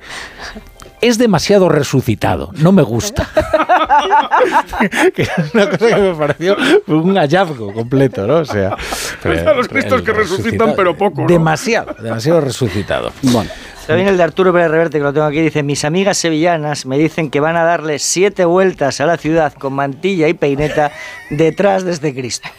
Es demasiado resucitado, no me gusta. que es una cosa que me pareció un hallazgo completo, ¿no? O sea, A los cristos el que resucitan, pero poco. ¿no? Demasiado, demasiado resucitado. Bueno. También el de Arturo Pérez Reverte, que lo tengo aquí, dice, mis amigas sevillanas me dicen que van a darle siete vueltas a la ciudad con mantilla y peineta detrás de este Cristo.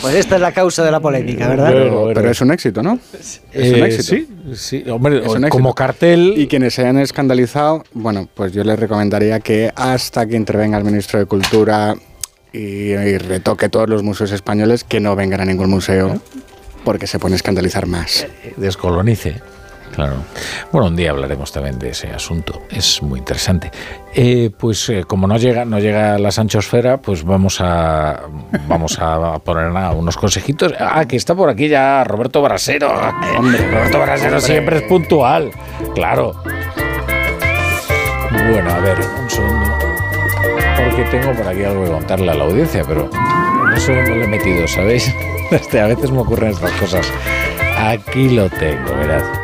Pues esta es la causa de la polémica, ¿verdad? Pero, pero es un éxito, ¿no? Es un Eh, éxito. sí, sí, hombre, Es un como cartel... Y quienes se hayan escandalizado, bueno, pues yo les recomendaría que hasta que intervenga el ministro de Cultura y, y retoque todos los museos españoles, que no vengan a ningún museo, porque se pone a escandalizar más. descolonice. Claro. Bueno, un día hablaremos también de ese asunto. Es muy interesante. Eh, pues eh, como no llega, no llega la Sanchosfera, pues vamos a vamos a poner nada, unos consejitos. Ah, que está por aquí ya Roberto Brasero. Hombre, Roberto Brasero siempre es puntual. Claro. Bueno, a ver, un segundo. Porque tengo por aquí algo que contarle a la audiencia, pero no sé dónde lo he metido, ¿sabéis? A veces me ocurren estas cosas. Aquí lo tengo, verás.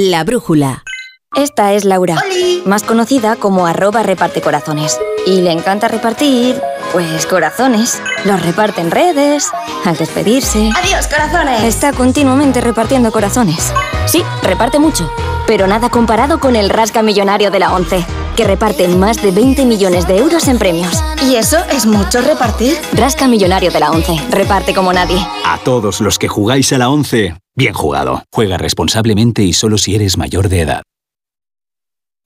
La brújula. Esta es Laura, más conocida como arroba reparte corazones. Y le encanta repartir, pues corazones. Los reparte en redes, al despedirse. ¡Adiós, corazones! Está continuamente repartiendo corazones. Sí, reparte mucho, pero nada comparado con el Rasca Millonario de la ONCE, que reparte más de 20 millones de euros en premios. ¿Y eso es mucho repartir? Rasca Millonario de la ONCE, reparte como nadie. A todos los que jugáis a la 11, bien jugado. Juega responsablemente y solo si eres mayor de edad.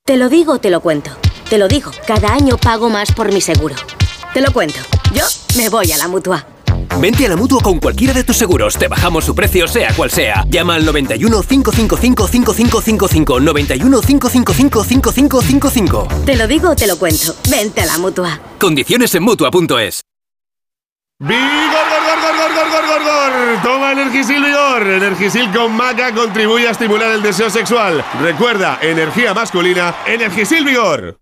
Te lo digo, te lo cuento. Te lo digo, cada año pago más por mi seguro. Te lo cuento. Yo me voy a la mutua. Vente a la mutua con cualquiera de tus seguros. Te bajamos su precio, sea cual sea. Llama al 91 555 5555. 91 555 5555. Te lo digo, te lo cuento. Vente a la mutua. Condiciones en mutua.es. ¡Vigor, gor, gor, gor, gor, gor, gor, gor! Toma Energisil Vigor. Energisil con maca contribuye a estimular el deseo sexual. Recuerda, energía masculina, Energisil Vigor.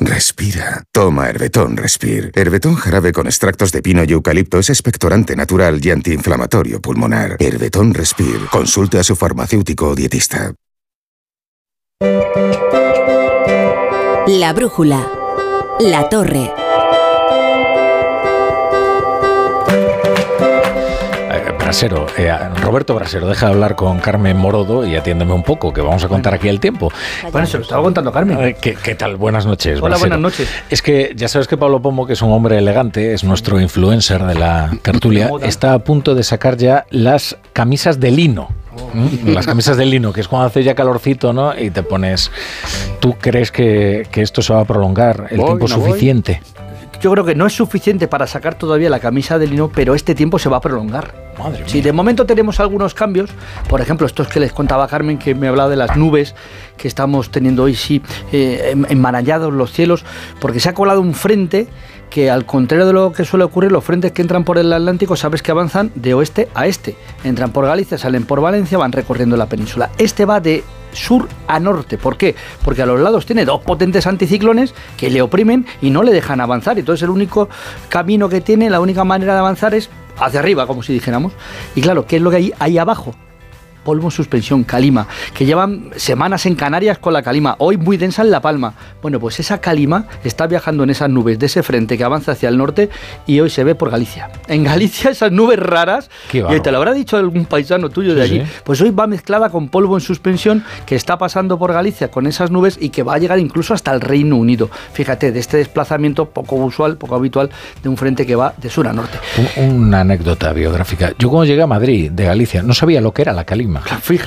Respira. Toma Herbetón Respir. Herbetón jarabe con extractos de pino y eucalipto es expectorante natural y antiinflamatorio pulmonar. Herbetón Respir. Consulte a su farmacéutico o dietista. La brújula. La torre. Brasero, eh, Roberto Brasero, deja de hablar con Carmen Morodo y atiéndeme un poco, que vamos a contar aquí el tiempo. Bueno, se lo estaba contando Carmen. Eh, ¿Qué, qué tal? Buenas noches. Hola, Brasero. buenas noches. Es que ya sabes que Pablo Pomo, que es un hombre elegante, es nuestro influencer de la tertulia, está a punto de sacar ya las camisas de lino. ¿Mm? Las camisas de lino, que es cuando hace ya calorcito, ¿no? Y te pones. ¿Tú crees que, que esto se va a prolongar el Voy, tiempo no voy. Yo creo que no es suficiente para sacar todavía la camisa de lino, pero este tiempo se va a prolongar. Madre Si de momento tenemos algunos cambios, por ejemplo, estos que les contaba Carmen, que me hablaba de las nubes que estamos teniendo hoy, sí, eh, em- enmarañados los cielos, porque se ha colado un frente que al contrario de lo que suele ocurrir, los frentes que entran por el Atlántico sabes que avanzan de oeste a este. Entran por Galicia, salen por Valencia, van recorriendo la península. Este va de sur a norte. ¿Por qué? Porque a los lados tiene dos potentes anticiclones que le oprimen y no le dejan avanzar. Entonces el único camino que tiene, la única manera de avanzar es hacia arriba, como si dijéramos. Y claro, ¿qué es lo que hay ahí abajo? Polvo en suspensión, calima, que llevan semanas en Canarias con la calima, hoy muy densa en La Palma. Bueno, pues esa calima está viajando en esas nubes de ese frente que avanza hacia el norte y hoy se ve por Galicia. En Galicia esas nubes raras, bárbaro. te lo habrá dicho algún paisano tuyo de Sí, allí, sí. pues hoy va mezclada con polvo en suspensión que está pasando por Galicia con esas nubes y que va a llegar incluso hasta el Reino Unido. Fíjate, de este desplazamiento poco usual, poco habitual de un frente que va de sur a norte. Un- Una anécdota biográfica. Yo cuando llegué a Madrid, de Galicia, no sabía lo que era la calima.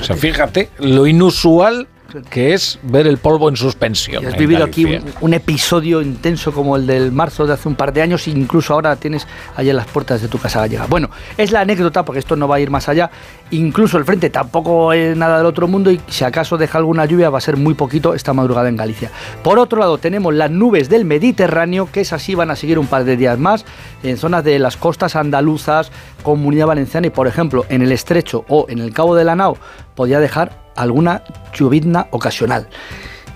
O sea, fíjate lo inusual que es ver el polvo en suspensión. Y has vivido aquí un episodio intenso como el del marzo de hace un par de años, e incluso ahora tienes allá en las puertas de tu casa gallega. Bueno, es la anécdota, porque esto no va a ir más allá. Incluso el frente tampoco es nada del otro mundo y si acaso deja alguna lluvia va a ser muy poquito esta madrugada en Galicia. Por otro lado, tenemos las nubes del Mediterráneo, que esas sí van a seguir un par de días más en zonas de las costas andaluzas, Comunidad Valenciana y, por ejemplo, en el Estrecho o en el Cabo de la Nao, podía dejar alguna llovizna ocasional.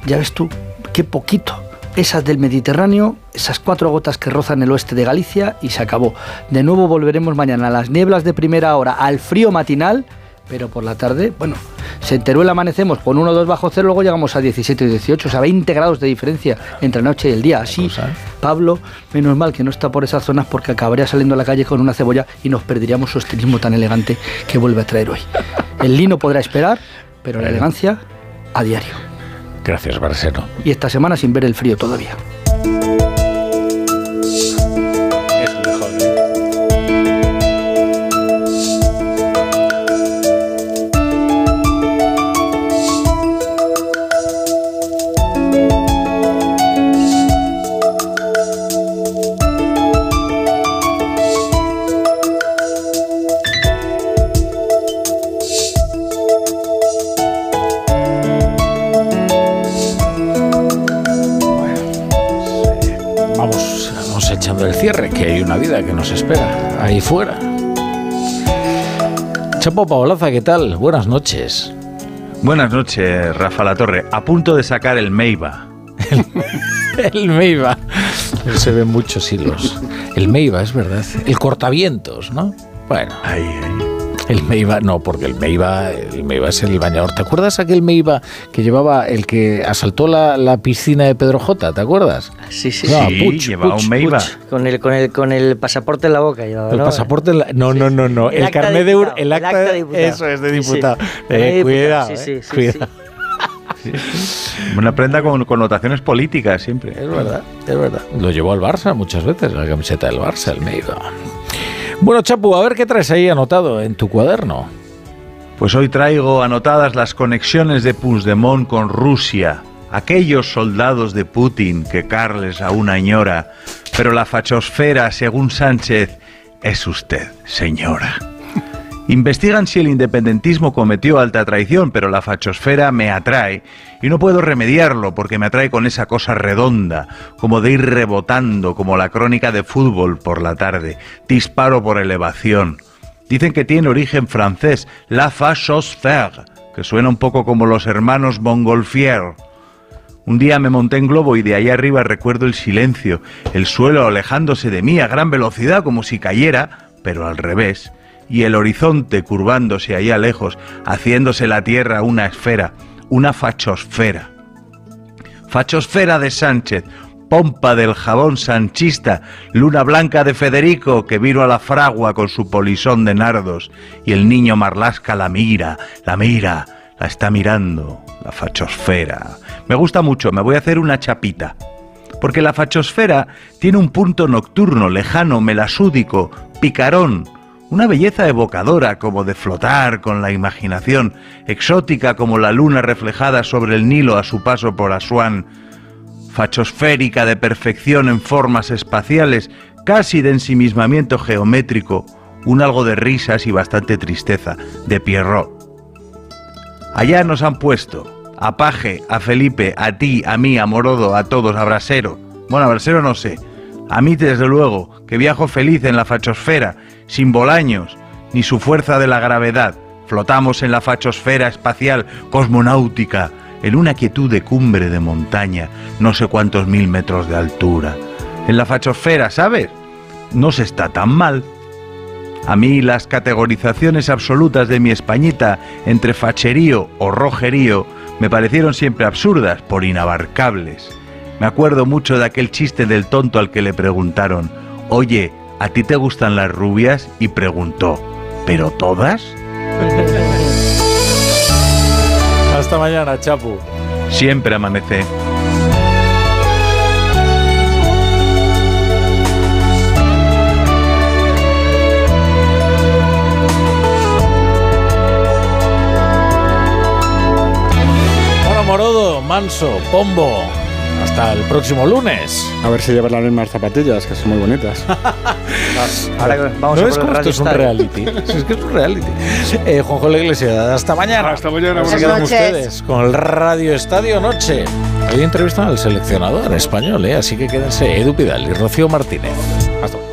Ya ves tú, qué poquito. Esas del Mediterráneo, esas cuatro gotas que rozan el oeste de Galicia y se acabó. De nuevo volveremos mañana a las nieblas de primera hora, al frío matinal, pero por la tarde, bueno, se en Teruel amanecemos con 1 o 2 bajo cero, luego llegamos a 17 y 18, o sea, 20 grados de diferencia entre la noche y el día. Así, Pablo, menos mal que no está por esas zonas porque acabaría saliendo a la calle con una cebolla y nos perderíamos su estilismo tan elegante que vuelve a traer hoy. El lino podrá esperar, pero la elegancia a diario. Gracias, Barsero. Y esta semana sin ver el frío todavía. Nos espera ahí fuera. Chapo Paolaza, ¿qué tal? Buenas noches. Buenas noches, Rafa La Torre. A punto de sacar el Meiba. El Meiba. Se ven muchos hilos. El Meiba, es verdad. El cortavientos, ¿no? Bueno. El Meiba, no, porque el Meiba, el Meiba es el bañador. ¿Te acuerdas aquel Meiba que llevaba el que asaltó la, la piscina de Pedro J? ¿Te acuerdas? Sí, sí, No, sí. Puig, Puig, Puig. Con el, con, el, con el pasaporte en la boca. llevaba, El ¿no? pasaporte, en la- no, no, no, no. El El, carnet de diputado, el el acta, acta de diputado. Eso es de sí. Eh, diputado, cuidado, sí, sí, eh, sí, cuidado. Una prenda con connotaciones políticas siempre. Es verdad, es verdad. Lo llevó al Barça muchas veces, la camiseta del Barça, el Meiba. Bueno, Chapu, a ver qué traes ahí anotado en tu cuaderno. Pues hoy traigo anotadas las conexiones de Puigdemont con Rusia, aquellos soldados de Putin que Carles aún añora, pero la fachosfera, según Sánchez, es usted, señora. Investigan si el independentismo cometió alta traición, pero la fachosfera me atrae y no puedo remediarlo porque me atrae con esa cosa redonda, como de ir rebotando, como la crónica de fútbol por la tarde, disparo por elevación. Dicen que tiene origen francés, la fachosphère, que suena un poco como los hermanos Montgolfier. Un día me monté en globo y de ahí arriba recuerdo el silencio, el suelo alejándose de mí a gran velocidad como si cayera, pero al revés, y el horizonte curvándose allá lejos, haciéndose la tierra una esfera, una fachosfera. Fachosfera de Sánchez, pompa del jabón sanchista, luna blanca de Federico que vino a la fragua con su polisón de nardos y el niño Marlasca la mira, la mira, la está mirando, la fachosfera. Me gusta mucho, me voy a hacer una chapita. Porque la fachosfera tiene un punto nocturno, lejano, melasúdico, picarón, una belleza evocadora como de flotar con la imaginación, exótica como la luna reflejada sobre el Nilo a su paso por Asuán, fachosférica de perfección en formas espaciales, casi de ensimismamiento geométrico, un algo de risas y bastante tristeza, de Pierrot. Allá nos han puesto a Paje, a Felipe, a ti, a mí, a Morodo, a todos, a Brasero. Bueno, a Brasero no sé. A mí, desde luego, que viajo feliz en la fachosfera, sin bolaños, ni su fuerza de la gravedad. Flotamos en la fachosfera espacial cosmonáutica, en una quietud de cumbre de montaña, no sé cuántos mil metros de altura. En la fachosfera, ¿sabes? No se está tan mal. A mí las categorizaciones absolutas de mi españita entre facherío o rojerío me parecieron siempre absurdas por inabarcables. Me acuerdo mucho de aquel chiste del tonto al que le preguntaron, oye, ¿a ti te gustan las rubias? Y preguntó, ¿pero todas? Hasta mañana, Chapu. Siempre amanece. Morodo, Manso, Pombo. Hasta el próximo lunes. A ver si llevas las mismas zapatillas, que son muy bonitas. Ahora vamos ¿No a es como esto es un reality? es que es un reality. Eh, Juanjo La Iglesia, hasta mañana. Hasta mañana. Se buenas quedan noches. ustedes con el Radio Estadio Noche. Hoy entrevistan al seleccionador español, ¿eh? así que quédense Edu Pidal y Rocío Martínez. Hasta.